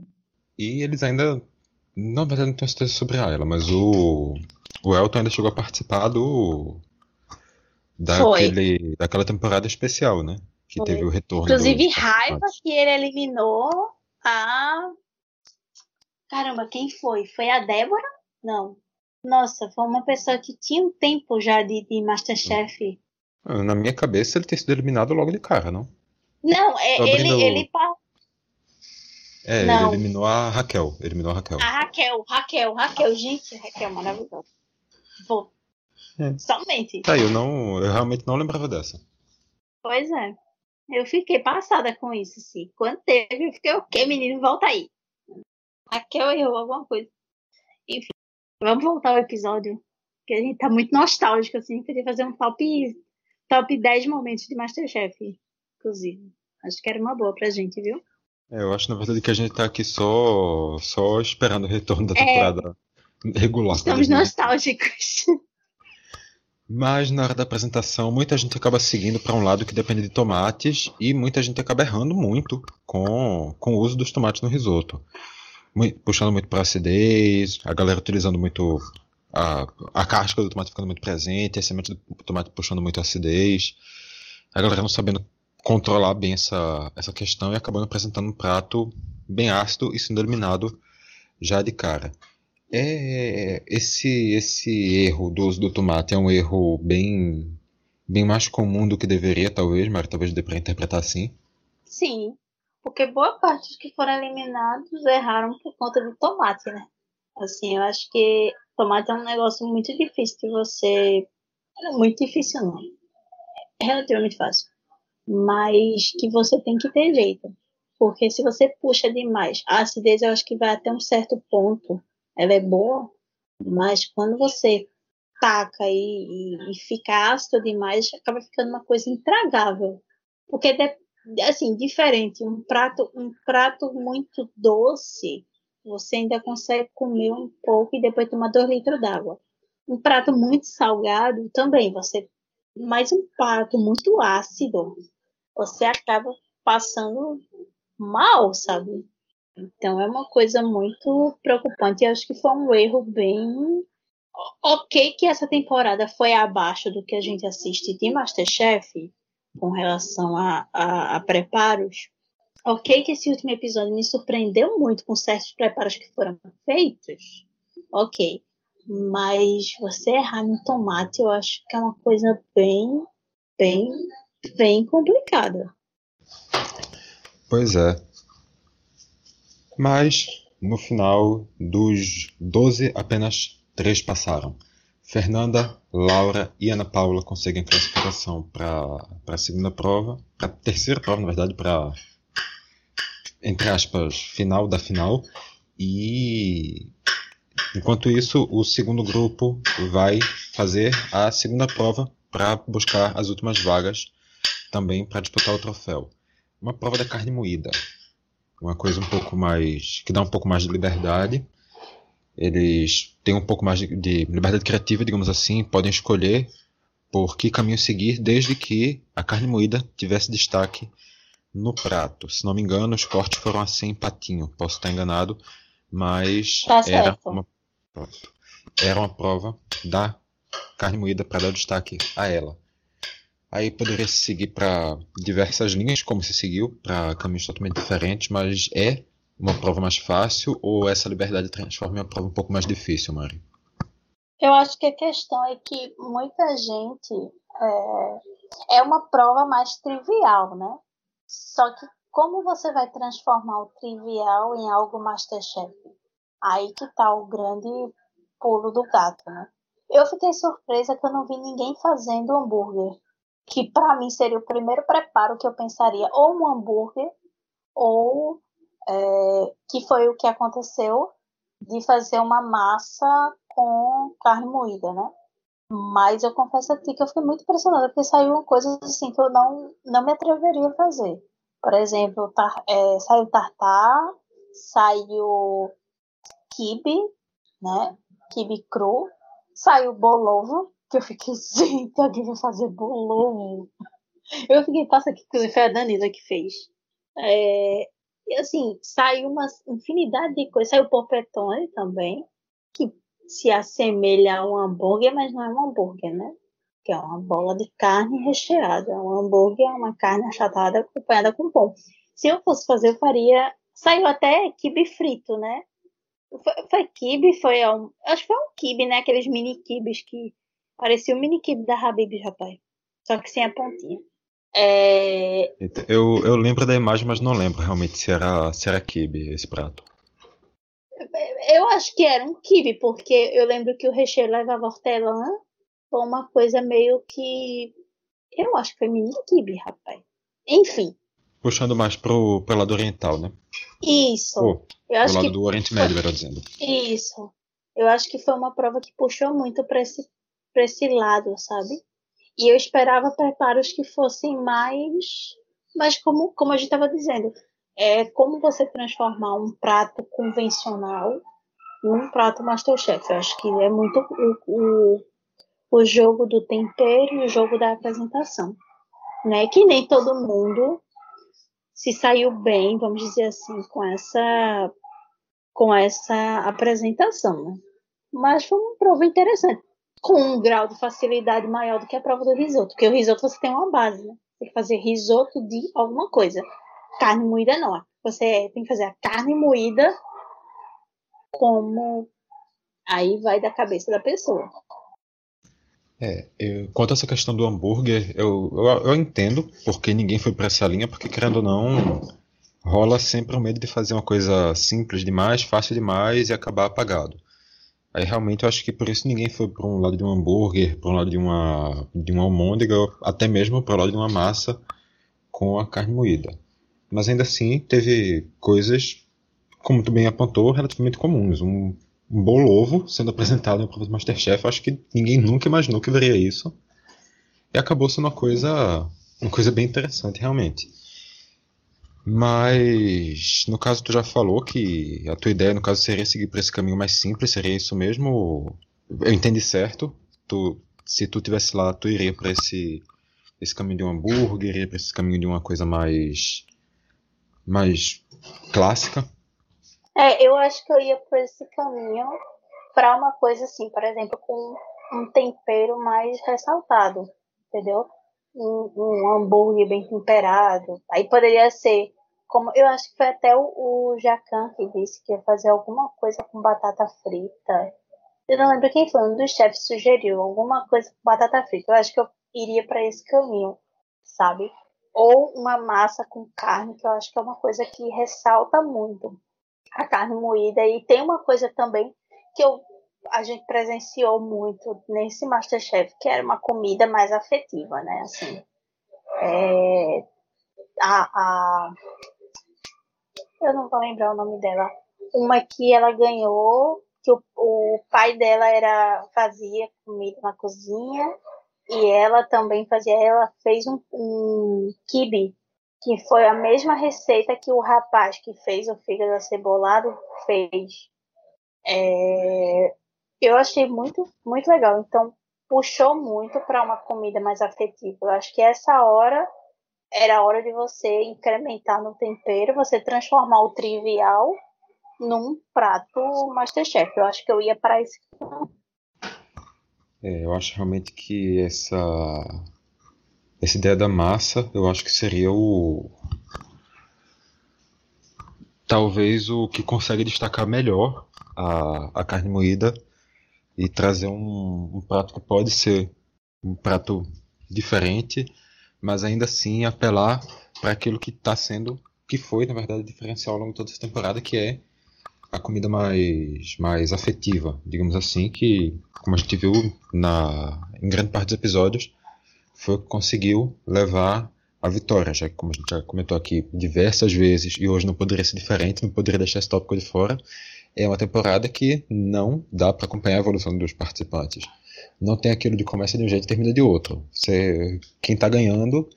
E eles ainda. Na verdade, não tenho certeza sobre ela, mas o o Elton ainda chegou a participar do. Daquele, daquela temporada especial, né? Que Foi. teve o retorno. Inclusive, raiva que ele eliminou a. Caramba, quem foi? Foi a Débora? Não. Nossa, foi uma pessoa que tinha um tempo já de, de Masterchef. Ah, na minha cabeça, ele ter sido eliminado logo de cara, não? Não, é, ele, ele, é, não. ele eliminou a Raquel. Eliminou a Raquel. A Raquel, Raquel, Raquel, gente, Raquel, maravilhosa. Vou. É. Somente. Tá, eu não. Eu realmente não lembrava dessa. Pois é. Eu fiquei passada com isso, sim. Quando teve, eu fiquei, o quê, menino? Volta aí. Raquel errou alguma coisa. Enfim, vamos voltar ao episódio. Que a gente tá muito nostálgico, assim. Queria fazer um top, top 10 momentos de Masterchef, inclusive. Acho que era uma boa pra gente, viu? É, eu acho, na verdade, que a gente tá aqui só, só esperando o retorno da é. temporada. É regular. Estamos nostálgicos. Mas na hora da apresentação, muita gente acaba seguindo para um lado que depende de tomates e muita gente acaba errando muito com, com o uso dos tomates no risoto. Muito, puxando muito para acidez, a galera utilizando muito a, a casca do tomate ficando muito presente, a semente do tomate puxando muito acidez. A galera não sabendo controlar bem essa, essa questão e acabando apresentando um prato bem ácido e sendo eliminado já de cara. É, esse esse erro do uso do tomate é um erro bem bem mais comum do que deveria, talvez, mas talvez dê para interpretar assim. Sim, porque boa parte dos que foram eliminados erraram por conta do tomate, né? Assim, eu acho que tomate é um negócio muito difícil de você. Muito difícil, não. É relativamente fácil. Mas que você tem que ter jeito. Porque se você puxa demais, a acidez eu acho que vai até um certo ponto ela é boa, mas quando você taca e, e, e fica ácido demais, acaba ficando uma coisa intragável. Porque, assim, diferente, um prato, um prato muito doce, você ainda consegue comer um pouco e depois tomar dois litros d'água. Um prato muito salgado também, você, mas um prato muito ácido, você acaba passando mal, sabe? Então é uma coisa muito preocupante. Eu acho que foi um erro bem. Ok, que essa temporada foi abaixo do que a gente assiste de Masterchef com relação a, a, a preparos. Ok, que esse último episódio me surpreendeu muito com certos preparos que foram feitos. Ok. Mas você errar no tomate, eu acho que é uma coisa bem, bem, bem complicada. Pois é. Mas, no final dos 12, apenas 3 passaram. Fernanda, Laura e Ana Paula conseguem classificação para a segunda prova, para a terceira prova, na verdade, para, entre aspas, final da final. E, enquanto isso, o segundo grupo vai fazer a segunda prova para buscar as últimas vagas também para disputar o troféu. Uma prova da carne moída uma coisa um pouco mais que dá um pouco mais de liberdade. Eles têm um pouco mais de, de liberdade criativa, digamos assim, podem escolher por que caminho seguir, desde que a carne moída tivesse destaque no prato. Se não me engano, os cortes foram assim patinho. Posso estar enganado, mas tá era, uma, era uma prova da carne moída para dar destaque a ela. Aí poderia se seguir para diversas linhas, como se seguiu, para caminhos totalmente diferentes, mas é uma prova mais fácil ou essa liberdade transforma em uma prova um pouco mais difícil, Mari? Eu acho que a questão é que muita gente é, é uma prova mais trivial, né? Só que como você vai transformar o trivial em algo Masterchef? Aí que tá o grande pulo do gato, né? Eu fiquei surpresa que eu não vi ninguém fazendo hambúrguer que para mim seria o primeiro preparo que eu pensaria ou um hambúrguer ou é, que foi o que aconteceu de fazer uma massa com carne moída, né? Mas eu confesso a ti que eu fiquei muito impressionada porque saiu coisas assim que eu não, não me atreveria a fazer. Por exemplo, tar, é, saiu tartar, saiu kibe, né? Kibe cru, saiu bolovo, que eu fiquei, [LAUGHS] gente, alguém vai fazer bolão. Eu fiquei, passa aqui, que foi a Danila que fez. É, e assim, saiu uma infinidade de coisas. Saiu o porpetone também, que se assemelha a um hambúrguer, mas não é um hambúrguer, né? Que é uma bola de carne recheada. Um hambúrguer é uma carne achatada acompanhada com pão. Se eu fosse fazer, eu faria. Saiu até kibe frito, né? Foi, foi kibe, foi um. Acho que foi um kibe, né? Aqueles mini kibes que Parecia o mini kibe da Habib, rapaz. Só que sem a pontinha. É... Eu, eu lembro da imagem, mas não lembro realmente se era, se era kibe esse prato. Eu acho que era um kibe, porque eu lembro que o recheio levava hortelã. Foi uma coisa meio que. Eu acho que foi mini kibe, rapaz. Enfim. Puxando mais pro, pro lado oriental, né? Isso. Oh, eu acho pro lado que... do Oriente Médio, melhor dizendo. Isso. Eu acho que foi uma prova que puxou muito para esse para esse lado, sabe? E eu esperava preparos que fossem mais, mas como como a gente estava dizendo, é como você transformar um prato convencional num prato Masterchef. Eu acho que é muito o, o, o jogo do tempero e o jogo da apresentação. Né? Que nem todo mundo se saiu bem, vamos dizer assim, com essa com essa apresentação. Né? Mas foi uma prova interessante, com um grau de facilidade maior do que a prova do risoto, porque o risoto você tem uma base, né? Tem que fazer risoto de alguma coisa. Carne moída não. Você tem que fazer a carne moída como aí vai da cabeça da pessoa. É, eu, quanto a essa questão do hambúrguer, eu, eu, eu entendo porque ninguém foi para essa linha, porque querendo ou não, rola sempre o medo de fazer uma coisa simples demais, fácil demais e acabar apagado. Aí realmente eu acho que por isso ninguém foi para um lado de um hambúrguer, para um lado de uma de uma almôndega, até mesmo para o lado de uma massa com a carne moída. Mas ainda assim teve coisas, como tu bem apontou, relativamente comuns. Um um bolo ovo sendo apresentado no do Masterchef. Acho que ninguém nunca imaginou que veria isso. E acabou sendo uma coisa, uma coisa bem interessante, realmente. Mas, no caso, tu já falou que a tua ideia, no caso, seria seguir por esse caminho mais simples, seria isso mesmo? Eu entendi certo? Tu, se tu tivesse lá, tu iria para esse, esse caminho de um hambúrguer, iria para esse caminho de uma coisa mais, mais clássica? É, eu acho que eu ia por esse caminho para uma coisa assim, por exemplo, com um tempero mais ressaltado, entendeu? Um, um hambúrguer bem temperado. Aí poderia ser, como eu acho que foi até o, o Jacan que disse que ia fazer alguma coisa com batata frita. Eu não lembro quem foi, um dos chefes sugeriu alguma coisa com batata frita. Eu acho que eu iria para esse caminho, sabe? Ou uma massa com carne, que eu acho que é uma coisa que ressalta muito a carne moída. E tem uma coisa também que eu, a gente presenciou muito nesse Masterchef, que era uma comida mais afetiva, né? Assim, é, a, a, eu não vou lembrar o nome dela. Uma que ela ganhou, que o, o pai dela era fazia comida na cozinha e ela também fazia. Ela fez um, um kibe que foi a mesma receita que o rapaz que fez o fígado acebolado fez. É, eu achei muito, muito legal. Então, puxou muito para uma comida mais afetiva. Eu acho que essa hora era a hora de você incrementar no tempero, você transformar o trivial num prato Masterchef. Eu acho que eu ia para esse. É, eu acho realmente que essa essa ideia da massa, eu acho que seria o. Talvez o que consegue destacar melhor a, a carne moída e trazer um, um prato que pode ser um prato diferente, mas ainda assim apelar para aquilo que está sendo, que foi na verdade diferencial ao longo de toda essa temporada, que é a comida mais, mais afetiva, digamos assim, que como a gente viu na, em grande parte dos episódios, foi o que conseguiu levar a vitória, já que, como a gente já comentou aqui diversas vezes, e hoje não poderia ser diferente, não poderia deixar esse tópico de fora, é uma temporada que não dá para acompanhar a evolução dos participantes. Não tem aquilo de começa de um jeito e termina de outro. Você, quem está ganhando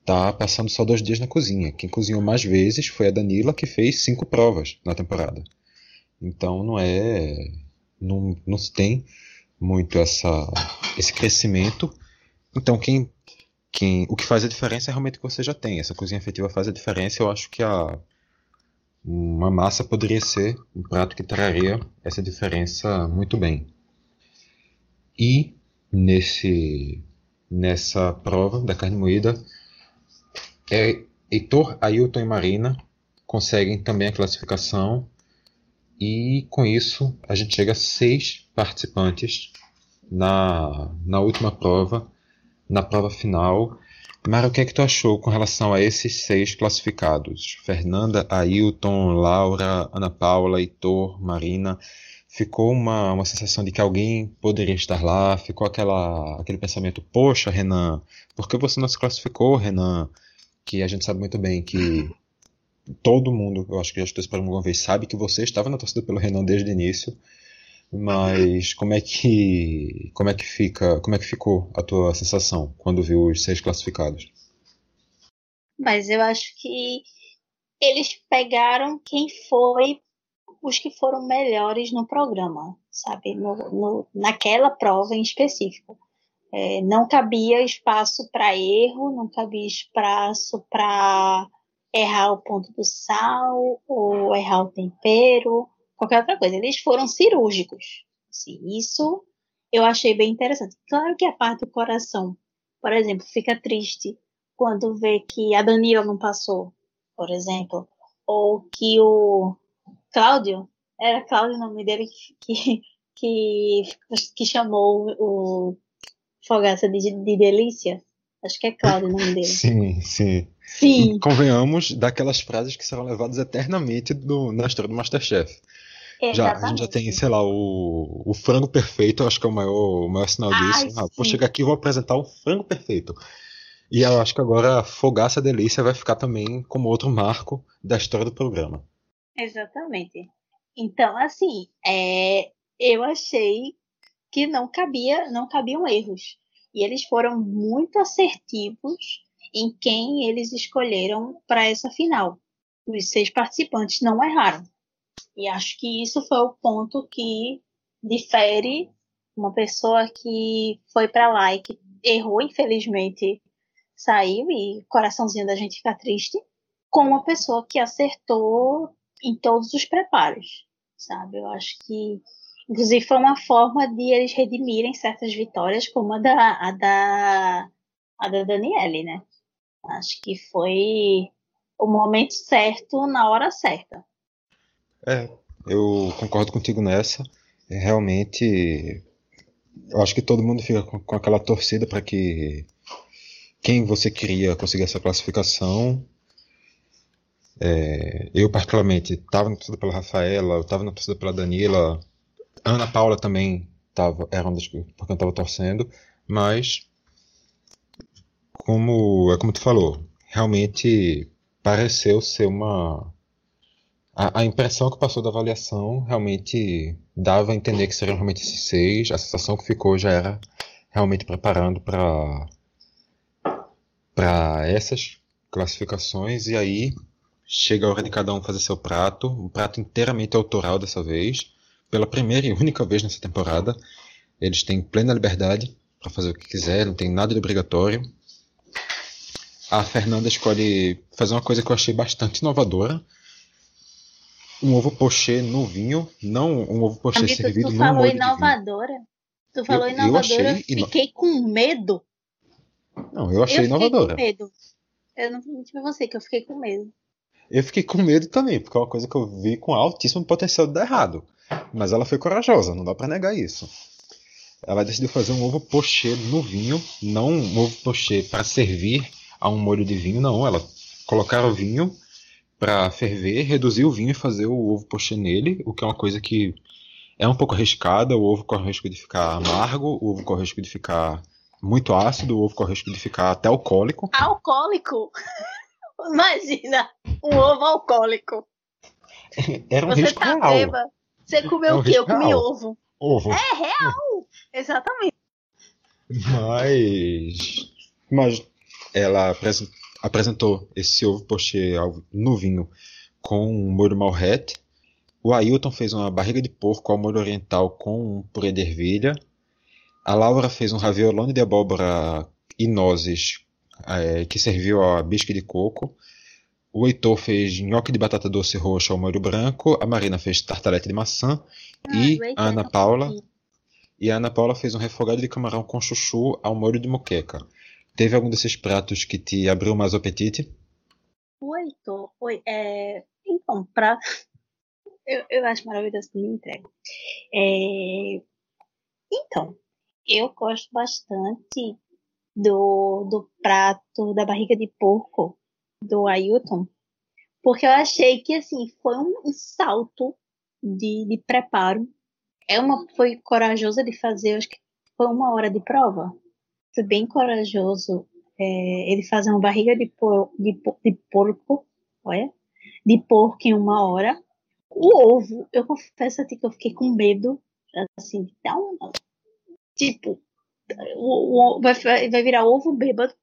está passando só dois dias na cozinha. Quem cozinhou mais vezes foi a Danila, que fez cinco provas na temporada. Então não é. Não, não se tem muito essa, esse crescimento então, quem, quem, o que faz a diferença é realmente o que você já tem. Essa cozinha afetiva faz a diferença. Eu acho que a, uma massa poderia ser um prato que traria essa diferença muito bem. E nesse, nessa prova da carne moída, é, Heitor, Ailton e Marina conseguem também a classificação. E com isso a gente chega a seis participantes na, na última prova na prova final. Mara, o que é que tu achou com relação a esses seis classificados? Fernanda, Ailton, Laura, Ana Paula, Heitor, Marina. Ficou uma, uma sensação de que alguém poderia estar lá? Ficou aquela, aquele pensamento, poxa, Renan, por que você não se classificou, Renan? Que a gente sabe muito bem que todo mundo, eu acho que já estou esperando alguma vez, sabe que você estava na torcida pelo Renan desde o início. Mas como é que como é que fica, como é que ficou a tua sensação quando viu os seis classificados? Mas eu acho que eles pegaram quem foi os que foram melhores no programa, sabe? No, no, naquela prova em específico. É, não cabia espaço para erro, não cabia espaço para errar o ponto do sal ou errar o tempero, qualquer outra coisa. Eles foram cirúrgicos. Assim, isso eu achei bem interessante. Claro que a parte do coração, por exemplo, fica triste quando vê que a Danila não passou, por exemplo, ou que o Cláudio, era Cláudio o nome dele que, que, que chamou o Fogaça de, de Delícia. Acho que é Cláudio o nome dele. [LAUGHS] Sim, sim. Sim. E convenhamos daquelas frases que serão levadas eternamente do, na história do Masterchef. Já, a gente já tem, sei lá, o, o frango perfeito, acho que é o maior, o maior sinal Ai, disso. Ah, vou chegar aqui e vou apresentar o frango perfeito. E eu acho que agora a Fogaça Delícia vai ficar também como outro marco da história do programa. Exatamente. Então, assim, é, eu achei que não cabia, não cabiam erros. E eles foram muito assertivos em quem eles escolheram para essa final. Os seis participantes não erraram. E acho que isso foi o ponto que difere uma pessoa que foi para lá e que errou, infelizmente, saiu e o coraçãozinho da gente fica triste, com uma pessoa que acertou em todos os preparos, sabe? Eu acho que, inclusive, foi uma forma de eles redimirem certas vitórias, como a da, a da, a da Daniele, né? Acho que foi o momento certo na hora certa. É, eu concordo contigo nessa. Realmente, eu acho que todo mundo fica com, com aquela torcida para que quem você queria conseguir essa classificação. É, eu, particularmente, estava na torcida pela Rafaela, eu estava na torcida pela Danila, Ana Paula também tava, era uma das que porque eu estava torcendo, mas como é como tu falou, realmente pareceu ser uma a, a impressão que passou da avaliação realmente dava a entender que seriam realmente esses seis. A sensação que ficou já era realmente preparando para para essas classificações e aí chega a hora de cada um fazer seu prato, um prato inteiramente autoral dessa vez, pela primeira e única vez nessa temporada. Eles têm plena liberdade para fazer o que quiser, não tem nada de obrigatório. A Fernanda escolhe fazer uma coisa que eu achei bastante inovadora. Um ovo pochê no vinho, não um ovo pochê Amigo, servido tu no molho de vinho. inovadora. Tu falou Eu- eu inovadora, achei ino- fiquei com medo. Não, eu achei eu inovadora. com medo. Eu não vou mentir pra você que eu fiquei com medo. Eu fiquei com medo também, porque é uma coisa que eu vi com altíssimo potencial de dar errado. Mas ela foi corajosa, não dá pra negar isso. Ela decidiu fazer um ovo pochê no vinho, não um ovo pochê para servir a um molho de vinho, não. Ela colocar o vinho para ferver, reduzir o vinho e fazer o ovo pochê nele, o que é uma coisa que é um pouco arriscada. O ovo corre o risco de ficar amargo, o ovo corre o risco de ficar muito ácido, o ovo corre o risco de ficar até alcoólico. Alcoólico? [LAUGHS] Imagina, um ovo alcoólico. [LAUGHS] Era um Você risco tá real. bêbado. Você comeu É um o quê? Eu comi real. ovo. Ovo. É real. Exatamente. Mas. Mas ela apresentou esse ovo pochê no vinho com um molho malrete. O Ailton fez uma barriga de porco ao molho oriental com um purê de ervilha. A Laura fez um raviolone de abóbora e nozes eh, que serviu a bisque de coco. O Heitor fez nhoque de batata doce roxa ao molho branco. A Marina fez tartalete de maçã. E Ah, Heitor a Ana não Paula e a Ana Paula fez um refogado de camarão com chuchu ao molho de moqueca. Teve algum desses pratos que te abriu mais o apetite? O Heitor, oi, é, então, pra, [LAUGHS] eu, eu acho maravilhoso que me entrega. É, então, eu gosto bastante do, do prato da barriga de porco do Ailton, porque eu achei que, assim, foi um salto de, de preparo. É uma, foi corajosa de fazer, acho que foi uma hora de prova. Bem corajoso é, ele fazer uma barriga de, por, de, de porco, olha, de porco em uma hora. O ovo, eu confesso a ti que eu fiquei com medo, assim, um, tipo, o, o- vai, vai virar ovo bêbado.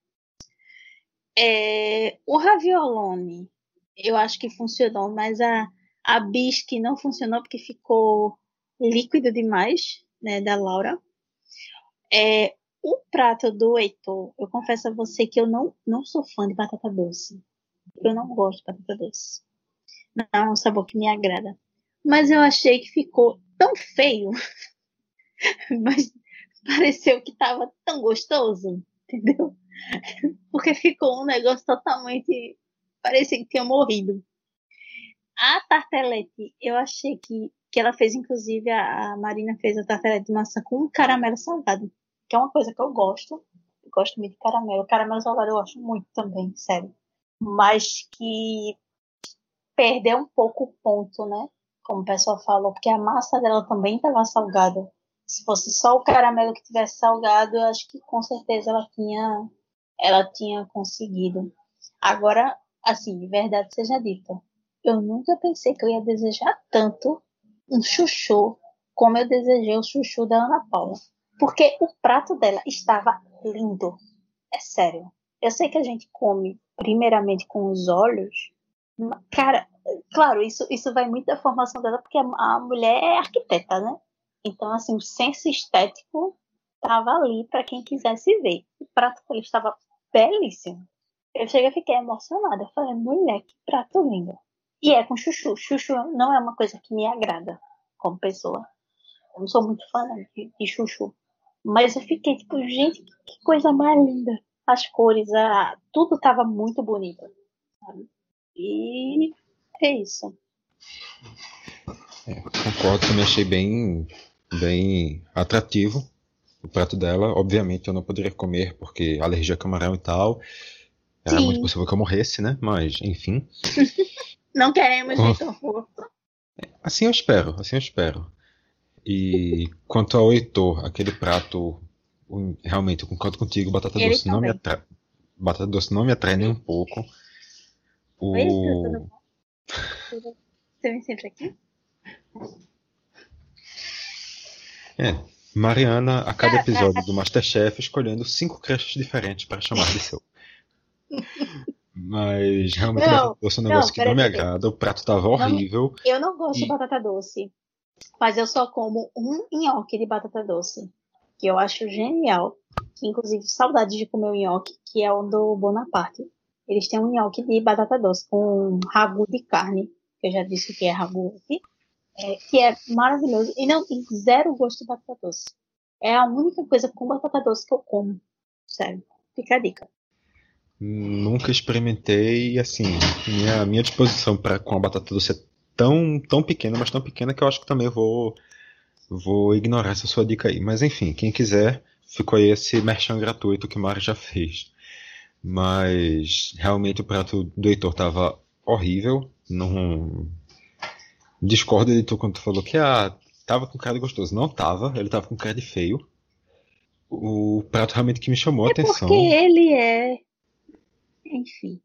É, o raviolone, eu acho que funcionou, mas a, A bisque não funcionou porque ficou líquido demais, né, da Laura. É, o prato do Heitor, eu confesso a você que eu não, não sou fã de batata doce. Eu não gosto de batata doce. Não é um sabor que me agrada. Mas eu achei que ficou tão feio. [LAUGHS] Mas pareceu que estava tão gostoso, entendeu? Porque ficou um negócio totalmente. Parecia que tinha morrido. A tartelete, eu achei que, que ela fez, inclusive, a, a Marina fez a tartelete de maçã com caramelo salgado que é uma coisa que eu gosto. Eu gosto muito de caramelo. Caramelo salgado eu gosto muito também, sério. Mas que perdeu um pouco o ponto, né? Como o pessoal falou, porque a massa dela também estava salgada. Se fosse só o caramelo que tivesse salgado, eu acho que com certeza ela tinha, ela tinha conseguido. Agora, assim, de verdade seja dita, eu nunca pensei que eu ia desejar tanto um chuchu como eu desejei o chuchu da Ana Paula. Porque o prato dela estava lindo. É sério. Eu sei que a gente come primeiramente com os olhos. Cara, claro, isso, isso vai muito da formação dela, porque a, mulher é arquiteta, né? Então, assim, o senso estético estava ali para quem quisesse ver. O prato dela estava belíssimo. Eu cheguei e fiquei emocionada. Eu falei, mulher, que prato lindo. E é com chuchu. Chuchu não é uma coisa que me agrada como pessoa. Eu não sou muito fã de, de chuchu. Mas eu fiquei tipo, gente, que coisa mais linda. As cores, a, tudo tava muito bonito. Sabe? E é isso. É, concordo, também achei bem, bem atrativo o prato dela. Obviamente eu não poderia comer porque alergia a camarão e tal. Era Sim. muito possível que eu morresse, né? Mas, enfim. [LAUGHS] não queremos, Vitor. Assim eu espero, assim eu espero. E quanto ao Heitor, aquele prato, realmente, eu concordo contigo, batata Ele doce não me atrai. Batata doce não me atrai nem um pouco. O... Oi, tudo bom? Você vem sempre aqui? É. Mariana, a cada episódio do Masterchef, escolhendo cinco crushes diferentes para chamar de seu. Mas realmente não, batata doce é um negócio não, que não me agrada. O prato estava horrível. eu não gosto e... de batata doce. Mas eu só como um nhoque de batata doce, que eu acho genial. Que, inclusive, saudade de comer o nhoque, que é o do Bonaparte. Eles têm um nhoque de batata doce com ragu de carne, que eu já disse que é ragu aqui, é, que é maravilhoso. E não tem zero gosto de batata doce. É a única coisa com batata doce que eu como. Sério. Fica a dica. Nunca experimentei e assim, minha, minha disposição para com a batata doce é tão, tão pequena, mas tão pequena que eu acho que também vou, vou ignorar essa sua dica aí. Mas enfim, quem quiser, ficou aí esse merchan gratuito que o Mário já [LAUGHS] fez. Mas realmente o prato do Heitor tava horrível. Não. Discordo de tu quando tu falou que ah, tava com cara de gostoso. Não tava, ele tava com cara de feio. O prato realmente que me chamou é a atenção. Porque ele é. Enfim.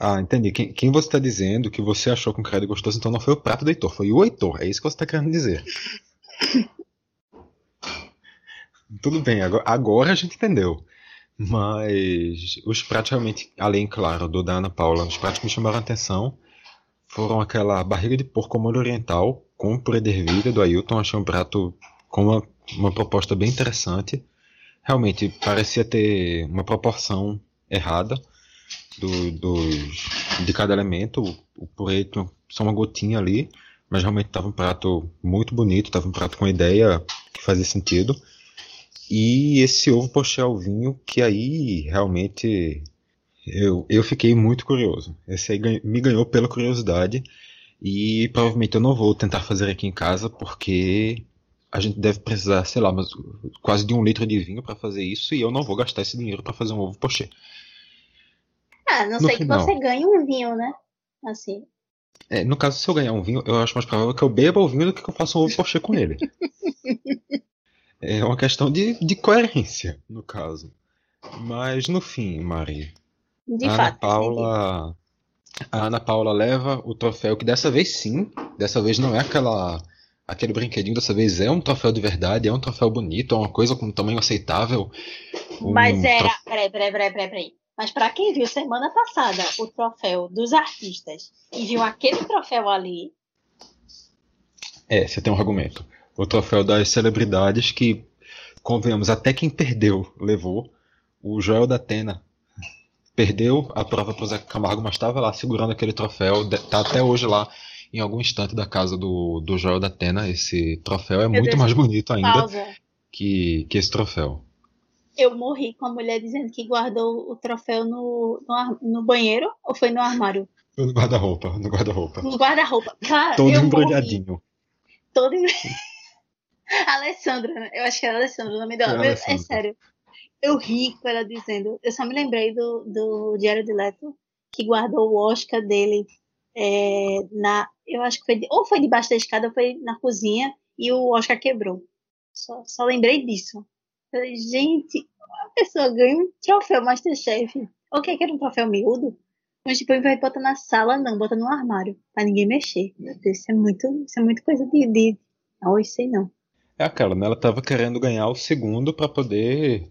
Ah, entendi. Quem, quem você está dizendo que você achou com cara gostoso, então não foi o prato do Heitor, foi o Heitor. É isso que você está querendo dizer. [LAUGHS] Tudo bem, agora, agora, a gente entendeu. Mas os pratos realmente, além, claro, do da Ana Paula, os pratos que me chamaram a atenção foram aquela barriga de porco molho oriental com purê de ervilha do Ailton. Achei um prato com uma, uma proposta bem interessante. Realmente parecia ter uma proporção errada do, de cada elemento. O, o purê tinha só uma gotinha ali, mas realmente estava um prato muito bonito, estava um prato com ideia que fazia sentido. E esse ovo poché ao vinho, que aí realmente eu, eu fiquei muito curioso. Esse aí me ganhou pela curiosidade. E provavelmente eu não vou tentar fazer aqui em casa, porque a gente deve precisar, sei lá, mas quase de um litro de vinho para fazer isso. E eu não vou gastar esse dinheiro para fazer um ovo poché. Ah, não no sei final. que você ganhe um vinho, né? Assim. É, no caso, se eu ganhar um vinho, eu acho mais provável que eu beba o vinho do que eu faça um ovo pochê com ele. [LAUGHS] é uma questão de, de coerência, no caso. Mas no fim, Mari. De a Ana Paula. A Ana Paula leva o troféu que dessa vez sim, dessa vez não é aquela aquele brinquedinho, dessa vez é um troféu de verdade, é um troféu bonito, é uma coisa com um tamanho aceitável. Mas um era. Trof... Peraí, peraí, peraí, peraí. Mas para quem viu semana passada o troféu dos artistas e viu aquele troféu ali, É, você tem um argumento. O troféu das celebridades que, convenhamos, até quem perdeu levou. O Joel da Atena perdeu a prova pro Zé Camargo, mas estava lá segurando aquele troféu. Tá até hoje lá em algum instante da casa do, do Joel da Atena. Esse troféu é Meu muito Deus, mais bonito ainda que, que esse troféu. Eu morri com a mulher dizendo que guardou o troféu no, no, no banheiro ou foi no armário? Foi no guarda-roupa, no guarda-roupa. No guarda-roupa. Cara, Todo embrulhadinho. Morri. Todo embrulhadinho. [LAUGHS] Alessandra, né? eu acho que era Alessandra o nome dela. É, é sério. Eu ri com ela dizendo. Eu só me lembrei do, do Diário de Leto, que guardou o Oscar dele é, na. Eu acho que foi. Ou foi debaixo da escada ou foi na cozinha e o Oscar quebrou. Só, só lembrei disso. Falei, gente, a pessoa ganha um troféu Masterchef. O que é que era um troféu miúdo? Mas tipo, vai botar na sala, não, bota no armário, pra ninguém mexer. Meu Deus, isso é muito, isso é muito coisa de, de. Não, sei não. É aquela, né? Ela tava querendo ganhar o segundo para poder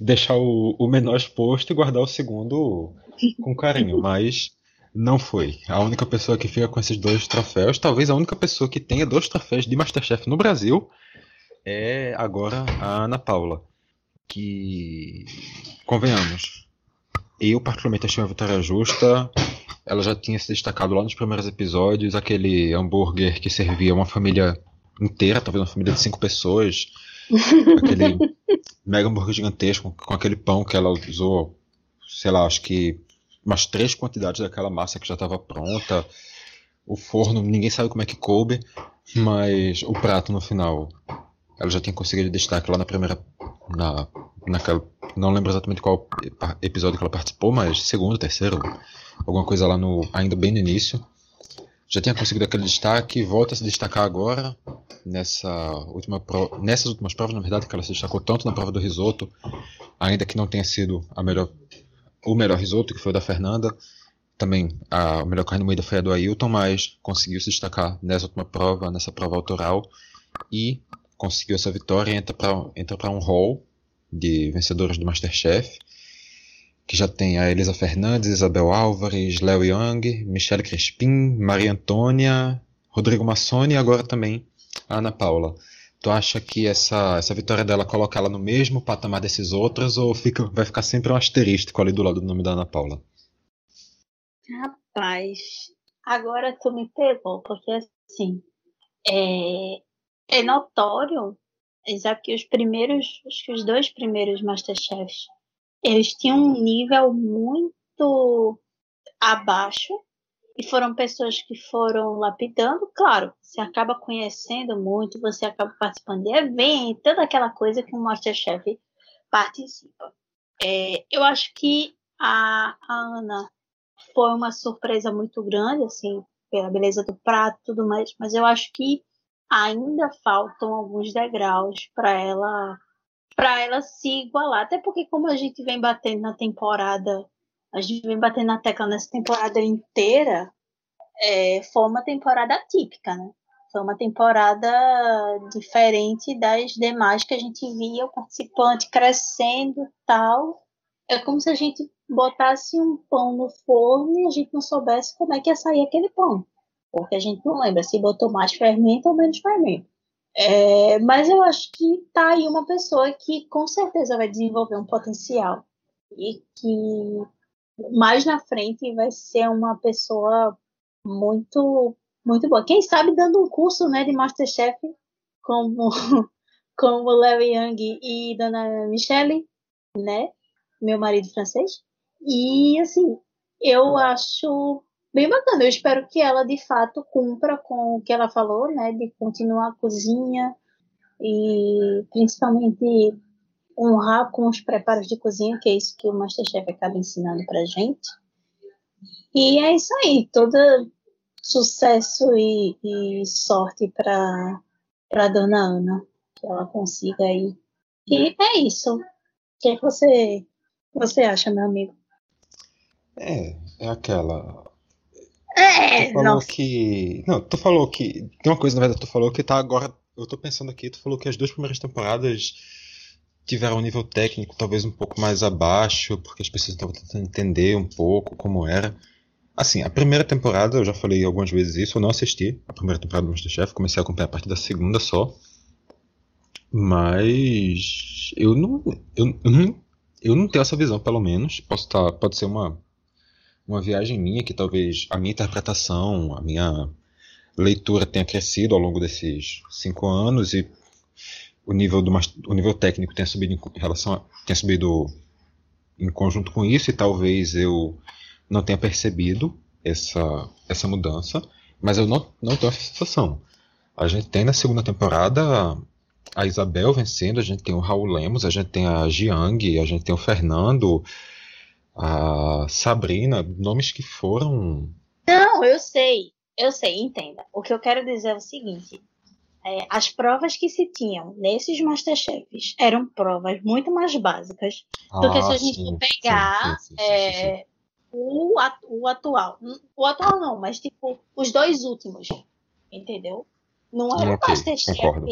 deixar o, o menor exposto e guardar o segundo com carinho, [LAUGHS] mas não foi. A única pessoa que fica com esses dois troféus, talvez a única pessoa que tenha dois troféus de Masterchef no Brasil, é agora a Ana Paula. Que, convenhamos, eu particularmente achei uma vitória justa. Ela já tinha se destacado lá nos primeiros episódios, aquele hambúrguer que servia uma família inteira, talvez uma família de cinco pessoas. [LAUGHS] aquele mega hambúrguer gigantesco, com aquele pão que ela usou, sei lá, acho que umas três quantidades daquela massa que já estava pronta. O forno, ninguém sabe como é que coube, mas o prato no final ela já tinha conseguido destaque lá na primeira. Na, naquela, não lembro exatamente qual episódio que ela participou, mas segundo, terceiro, alguma coisa lá no. ainda bem no início. Já tinha conseguido aquele destaque, volta a se destacar agora nessa última pro, nessas últimas provas, na verdade, que ela se destacou tanto na prova do risoto, ainda que não tenha sido a melhor, o melhor risoto, que foi o da Fernanda, também a melhor carne moída foi a do Ailton, mas conseguiu se destacar nessa última prova, nessa prova autoral, e conseguiu essa vitória entra para entra um hall de vencedores do Masterchef, que já tem a Elisa Fernandes, Isabel Álvares, Léo Young, Michelle Crespin, Maria Antônia, Rodrigo Massoni e agora também a Ana Paula. Tu acha que essa, essa vitória dela coloca ela no mesmo patamar desses outros ou fica, vai ficar sempre um asterístico ali do lado do nome da Ana Paula? Rapaz, agora tu me pegou, porque assim, é, é notório, já que os primeiros, acho que os dois primeiros Masterchefs, eles tinham um nível muito abaixo e foram pessoas que foram lapidando. Claro, você acaba conhecendo muito, você acaba participando de eventos, toda aquela coisa que um Masterchef participa. É, eu acho que a, a Ana foi uma surpresa muito grande, assim, pela beleza do prato e tudo mais, mas eu acho que ainda faltam alguns degraus para ela para ela se igualar, até porque como a gente vem batendo na temporada, a gente vem batendo na tecla nessa temporada inteira, é, foi uma temporada típica, né? Foi uma temporada diferente das demais que a gente via o participante crescendo tal. É como se a gente botasse um pão no forno e a gente não soubesse como é que ia sair aquele pão porque a gente não lembra se botou mais fermento ou menos fermento. É, mas eu acho que tá aí uma pessoa que com certeza vai desenvolver um potencial e que mais na frente vai ser uma pessoa muito muito boa. Quem sabe dando um curso né, de Masterchef como [LAUGHS] como Larry Young e Dona Michelle, né? Meu marido francês. E assim, eu acho bem bacana. Eu espero que ela de fato cumpra com o que ela falou, né, de continuar a cozinha e principalmente honrar com os preparos de cozinha, que é isso que o Masterchef acaba ensinando pra gente. E é isso aí, todo sucesso e, e sorte para para dona Ana, que ela consiga aí. E é isso. O que, é que você você acha, meu amigo? É, é aquela é, tu falou nossa. que. Não, tu falou que. Tem uma coisa, na verdade, tu falou que tá agora. Eu tô pensando aqui, tu falou que as duas primeiras temporadas tiveram um nível técnico talvez um pouco mais abaixo, porque as pessoas estavam tentando entender um pouco como era. Assim, a primeira temporada, eu já falei algumas vezes isso, eu não assisti a primeira temporada do Masterchef, comecei a acompanhar a partir da segunda só. Mas eu não, eu, eu não, eu não tenho essa visão, pelo menos. Posso tá, pode ser uma, uma viagem minha, que talvez a minha interpretação, a minha leitura tenha crescido ao longo desses cinco anos e o nível, do, o nível técnico tenha subido em relação a, tenha subido em conjunto com isso e talvez eu não tenha percebido essa, essa mudança, mas eu não, não tenho essa sensação. A gente tem na segunda temporada a Isabel vencendo, a gente tem o Raul Lemos, a gente tem a Jiang, a gente tem o Fernando, a Sabrina, nomes que foram. Não, eu sei, eu sei, entenda. O que eu quero dizer é o seguinte: é, as provas que se tinham nesses Masterchefs eram provas muito mais básicas do que se a gente sim, pegar sim, sim, é, o, o atual. O atual não, mas tipo, os dois últimos. Entendeu? Não era okay, um Masterchef. Concordo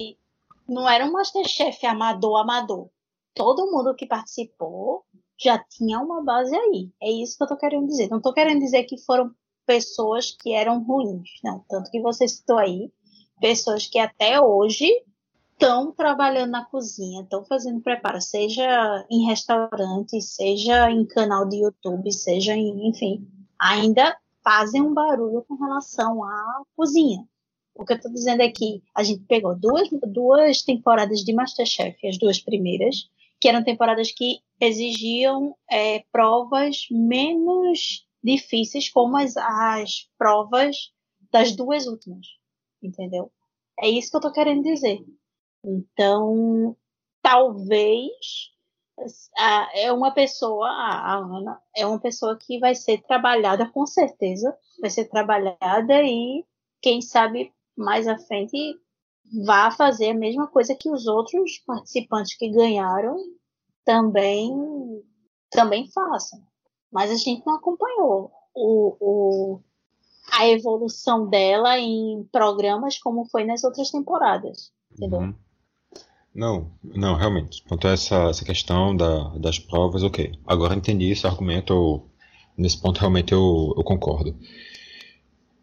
não era um Masterchef amador, amador. Todo mundo que participou já tinha uma base aí. É isso que eu tô querendo dizer. Não tô querendo dizer que foram pessoas que eram ruins, não. Tanto que você citou aí pessoas que até hoje estão trabalhando na cozinha, estão fazendo preparo, seja em restaurante, seja em canal de YouTube, seja em, enfim, ainda fazem um barulho com relação à cozinha. O que eu estou dizendo é que a gente pegou duas, duas temporadas de Masterchef, as duas primeiras, que eram temporadas que exigiam é, provas menos difíceis, como as, as provas das duas últimas. Entendeu? É isso que eu estou querendo dizer. Então, talvez a, é uma pessoa, a, a Ana, é uma pessoa que vai ser trabalhada, com certeza, vai ser trabalhada e, quem sabe, mais à frente vá fazer a mesma coisa que os outros participantes que ganharam também também façam. Mas a gente não acompanhou o, o, a evolução dela em programas como foi nas outras temporadas. Entendeu? Uhum. Não, não, realmente. Quanto a essa, essa questão da, das provas, ok. Agora entendi esse argumento, nesse ponto realmente eu, eu concordo.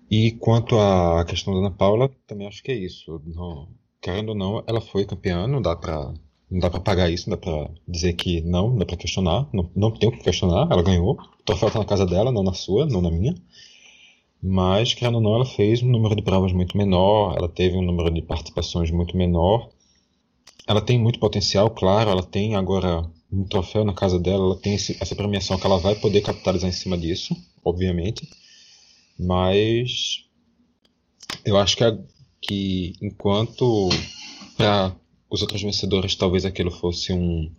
E quanto à questão da Ana Paula, também acho que é isso. Não, querendo ou não, ela foi campeã, não dá pra, não dá pra pagar isso, não dá pra dizer que não, não dá pra questionar, não, não tem o que questionar, ela ganhou. O troféu tá na casa dela, não na sua, não na minha. Mas, querendo ou não, ela fez um número de provas muito menor, ela teve um número de participações muito menor. Ela tem muito potencial, claro, ela tem agora um troféu na casa dela, ela tem esse, essa premiação que ela vai poder capitalizar em cima disso, obviamente. Mas eu acho que, a, que enquanto para os outros vencedores talvez aquilo fosse um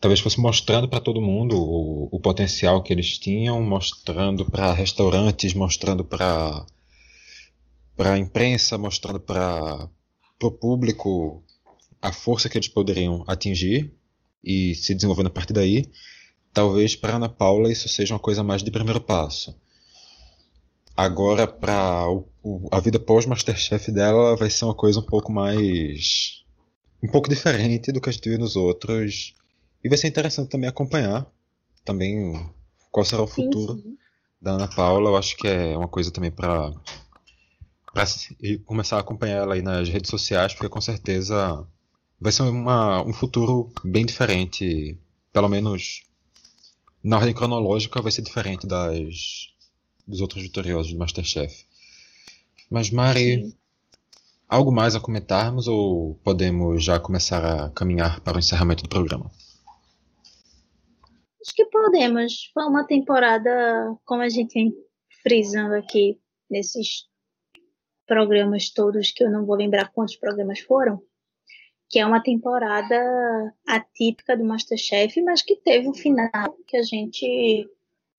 talvez fosse mostrando para todo mundo o, o, potencial que eles tinham, mostrando para restaurantes, mostrando para para a imprensa, mostrando para o público a força que eles poderiam atingir e se desenvolvendo a partir daí. Talvez para Ana Paula isso seja uma coisa mais de primeiro passo. Agora, para a vida pós-Masterchef dela, vai ser uma coisa um pouco mais. um pouco diferente do que a gente viu nos outros. E vai ser interessante também acompanhar também qual será o futuro sim, sim. da Ana Paula. Eu acho que é uma coisa também para começar a acompanhar ela aí nas redes sociais, porque com certeza vai ser uma, um futuro bem diferente, pelo menos na ordem cronológica vai ser diferente das dos outros vitoriosos do Masterchef. Mas Mari, Sim. algo mais a comentarmos ou podemos já começar a caminhar para o encerramento do programa? Acho que podemos. Foi uma temporada, como a gente vem frisando aqui nesses programas todos, que eu não vou lembrar quantos programas foram, que é uma temporada atípica do MasterChef, mas que teve um final que a gente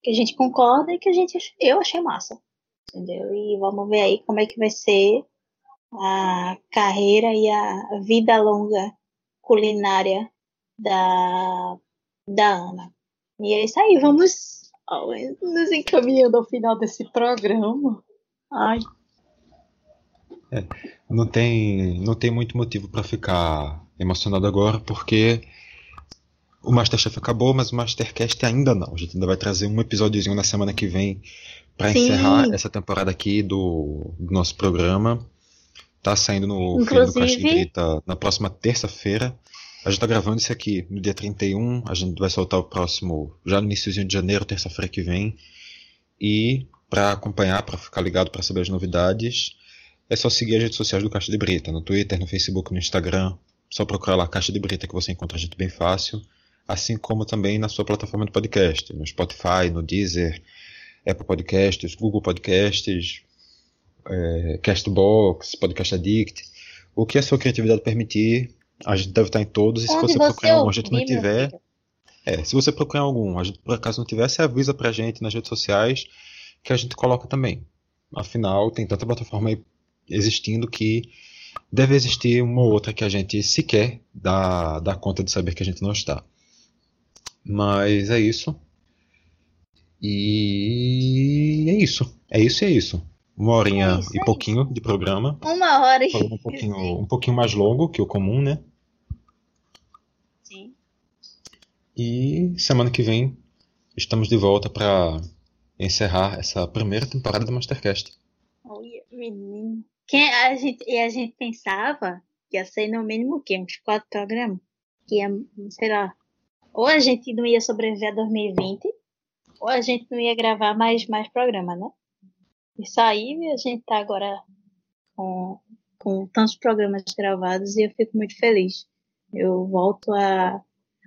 que a gente concorda e que a gente eu achei massa, entendeu? E vamos ver aí como é que vai ser a carreira e a vida longa culinária da da Ana. E é isso aí, vamos nos encaminhando ao final desse programa. Ai, é, não tem, não tem muito motivo para ficar emocionado agora, porque O Masterchef acabou, mas o Mastercast ainda não. A gente ainda vai trazer um episódiozinho na semana que vem para encerrar essa temporada aqui do, do, nosso programa. Tá saindo no Inclusive... do Caixa Grita na próxima terça-feira. A gente tá gravando isso aqui no dia 31. A gente vai soltar o próximo já no iníciozinho de janeiro, terça-feira que vem. E para acompanhar, para ficar ligado para saber as novidades, é só seguir as redes sociais do Caixa de Brita, no Twitter, no Facebook, no Instagram. Só procurar lá Caixa de Brita que você encontra a gente bem fácil. Assim como também na sua plataforma de podcast, no Spotify, no Deezer, Apple Podcasts, Google Podcasts, é, Castbox, Podcast Addict. O que a sua criatividade permitir, a gente deve estar em todos. E se você, você procurar algum, a gente não tiver. É, se você procurar algum, a gente por acaso não tiver, você avisa pra gente nas redes sociais que a gente coloca também. Afinal, tem tanta plataforma aí existindo que deve existir uma ou outra que a gente sequer dá, dá conta de saber que a gente não está. Mas é isso. E é isso. É isso e é isso. Uma horinha é isso, e pouquinho de programa. Uma hora e um pouquinho, um pouquinho mais longo que o comum, né? Sim. E semana que vem estamos de volta para encerrar essa primeira temporada do Mastercast. Quem a gente, e a gente pensava que ia ser no mínimo o quê? Uns quatro programas? Que ia, sei lá. Ou a gente não ia sobreviver a 2020, ou a gente não ia gravar mais, mais programa, né? Isso aí a gente tá agora com, com tantos programas gravados e eu fico muito feliz. Eu volto a.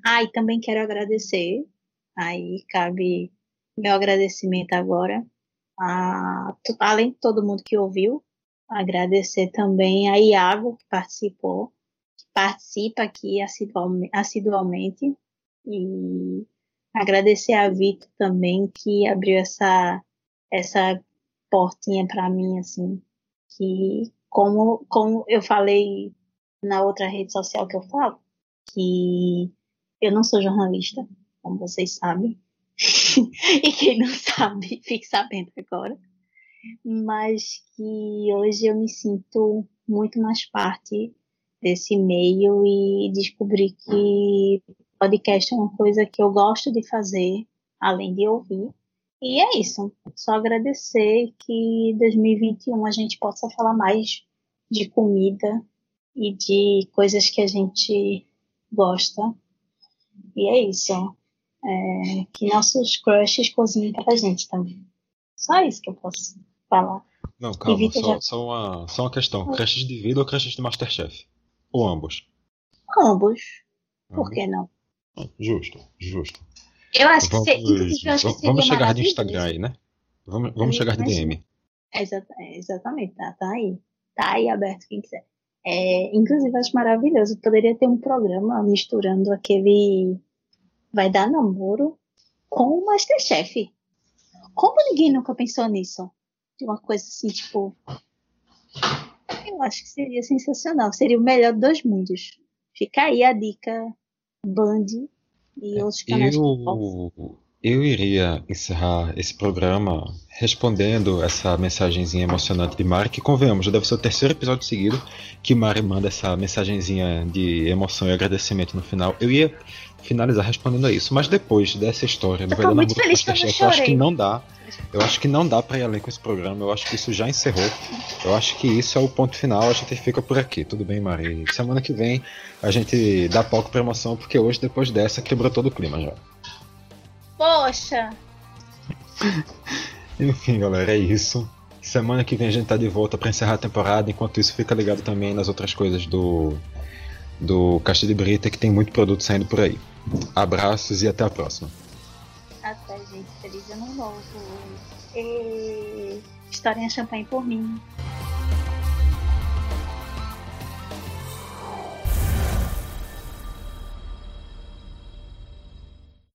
Ah, e também quero agradecer. Aí cabe meu agradecimento agora, a, além de todo mundo que ouviu, agradecer também a Iago, que participou, que participa aqui assidualmente, e agradecer a Vitor também, que abriu essa, essa portinha para mim, assim, que como, como eu falei na outra rede social que eu falo, que eu não sou jornalista, como vocês sabem, [LAUGHS] e quem não sabe, fique sabendo agora. Mas que hoje eu me sinto muito mais parte desse meio e descobri que podcast é uma coisa que eu gosto de fazer, além de ouvir. E é isso. Só agradecer que 2021 a gente possa falar mais de comida e de coisas que a gente gosta. E é isso é, que nossos crushes cozinhem pra gente também. Só isso que eu posso falar. Não, calma, só, já... só, uma, só uma questão. Crushes de vida ou crushes de Masterchef? Ou ambos? Ambos. Por que não? Justo, justo. Eu acho vamos, que, se, eu acho que Vamos chegar de Instagram aí, né? Vamos, vamos chegar de DM. É, exatamente, tá, tá aí. Tá aí aberto quem quiser. É, inclusive, acho maravilhoso. Poderia ter um programa misturando aquele vai dar namoro com o Masterchef. Como ninguém nunca pensou nisso? De uma coisa assim, tipo. Eu acho que seria sensacional. Seria o melhor dos mundos. Fica aí a dica Band e outros canais. Eu, eu iria encerrar esse programa respondendo essa mensagenzinha emocionante de Mari, que convenhamos, já deve ser o terceiro episódio seguido que Mari manda essa mensagenzinha de emoção e agradecimento no final. Eu ia finalizar respondendo a isso. Mas depois dessa história do Verdadeiro Namoro Masterchef, eu acho que não dá. Eu acho que não dá para ir além com esse programa. Eu acho que isso já encerrou. Eu acho que isso é o ponto final. A gente fica por aqui. Tudo bem, Mari? Semana que vem a gente dá palco pra emoção, porque hoje, depois dessa, quebrou todo o clima já. Poxa! [LAUGHS] Enfim, galera, é isso. Semana que vem a gente tá de volta para encerrar a temporada. Enquanto isso, fica ligado também nas outras coisas do do Caixa de Brita, que tem muito produto saindo por aí. Abraços e até a próxima. Até, gente. Feliz ano novo. E... História em champanhe por mim.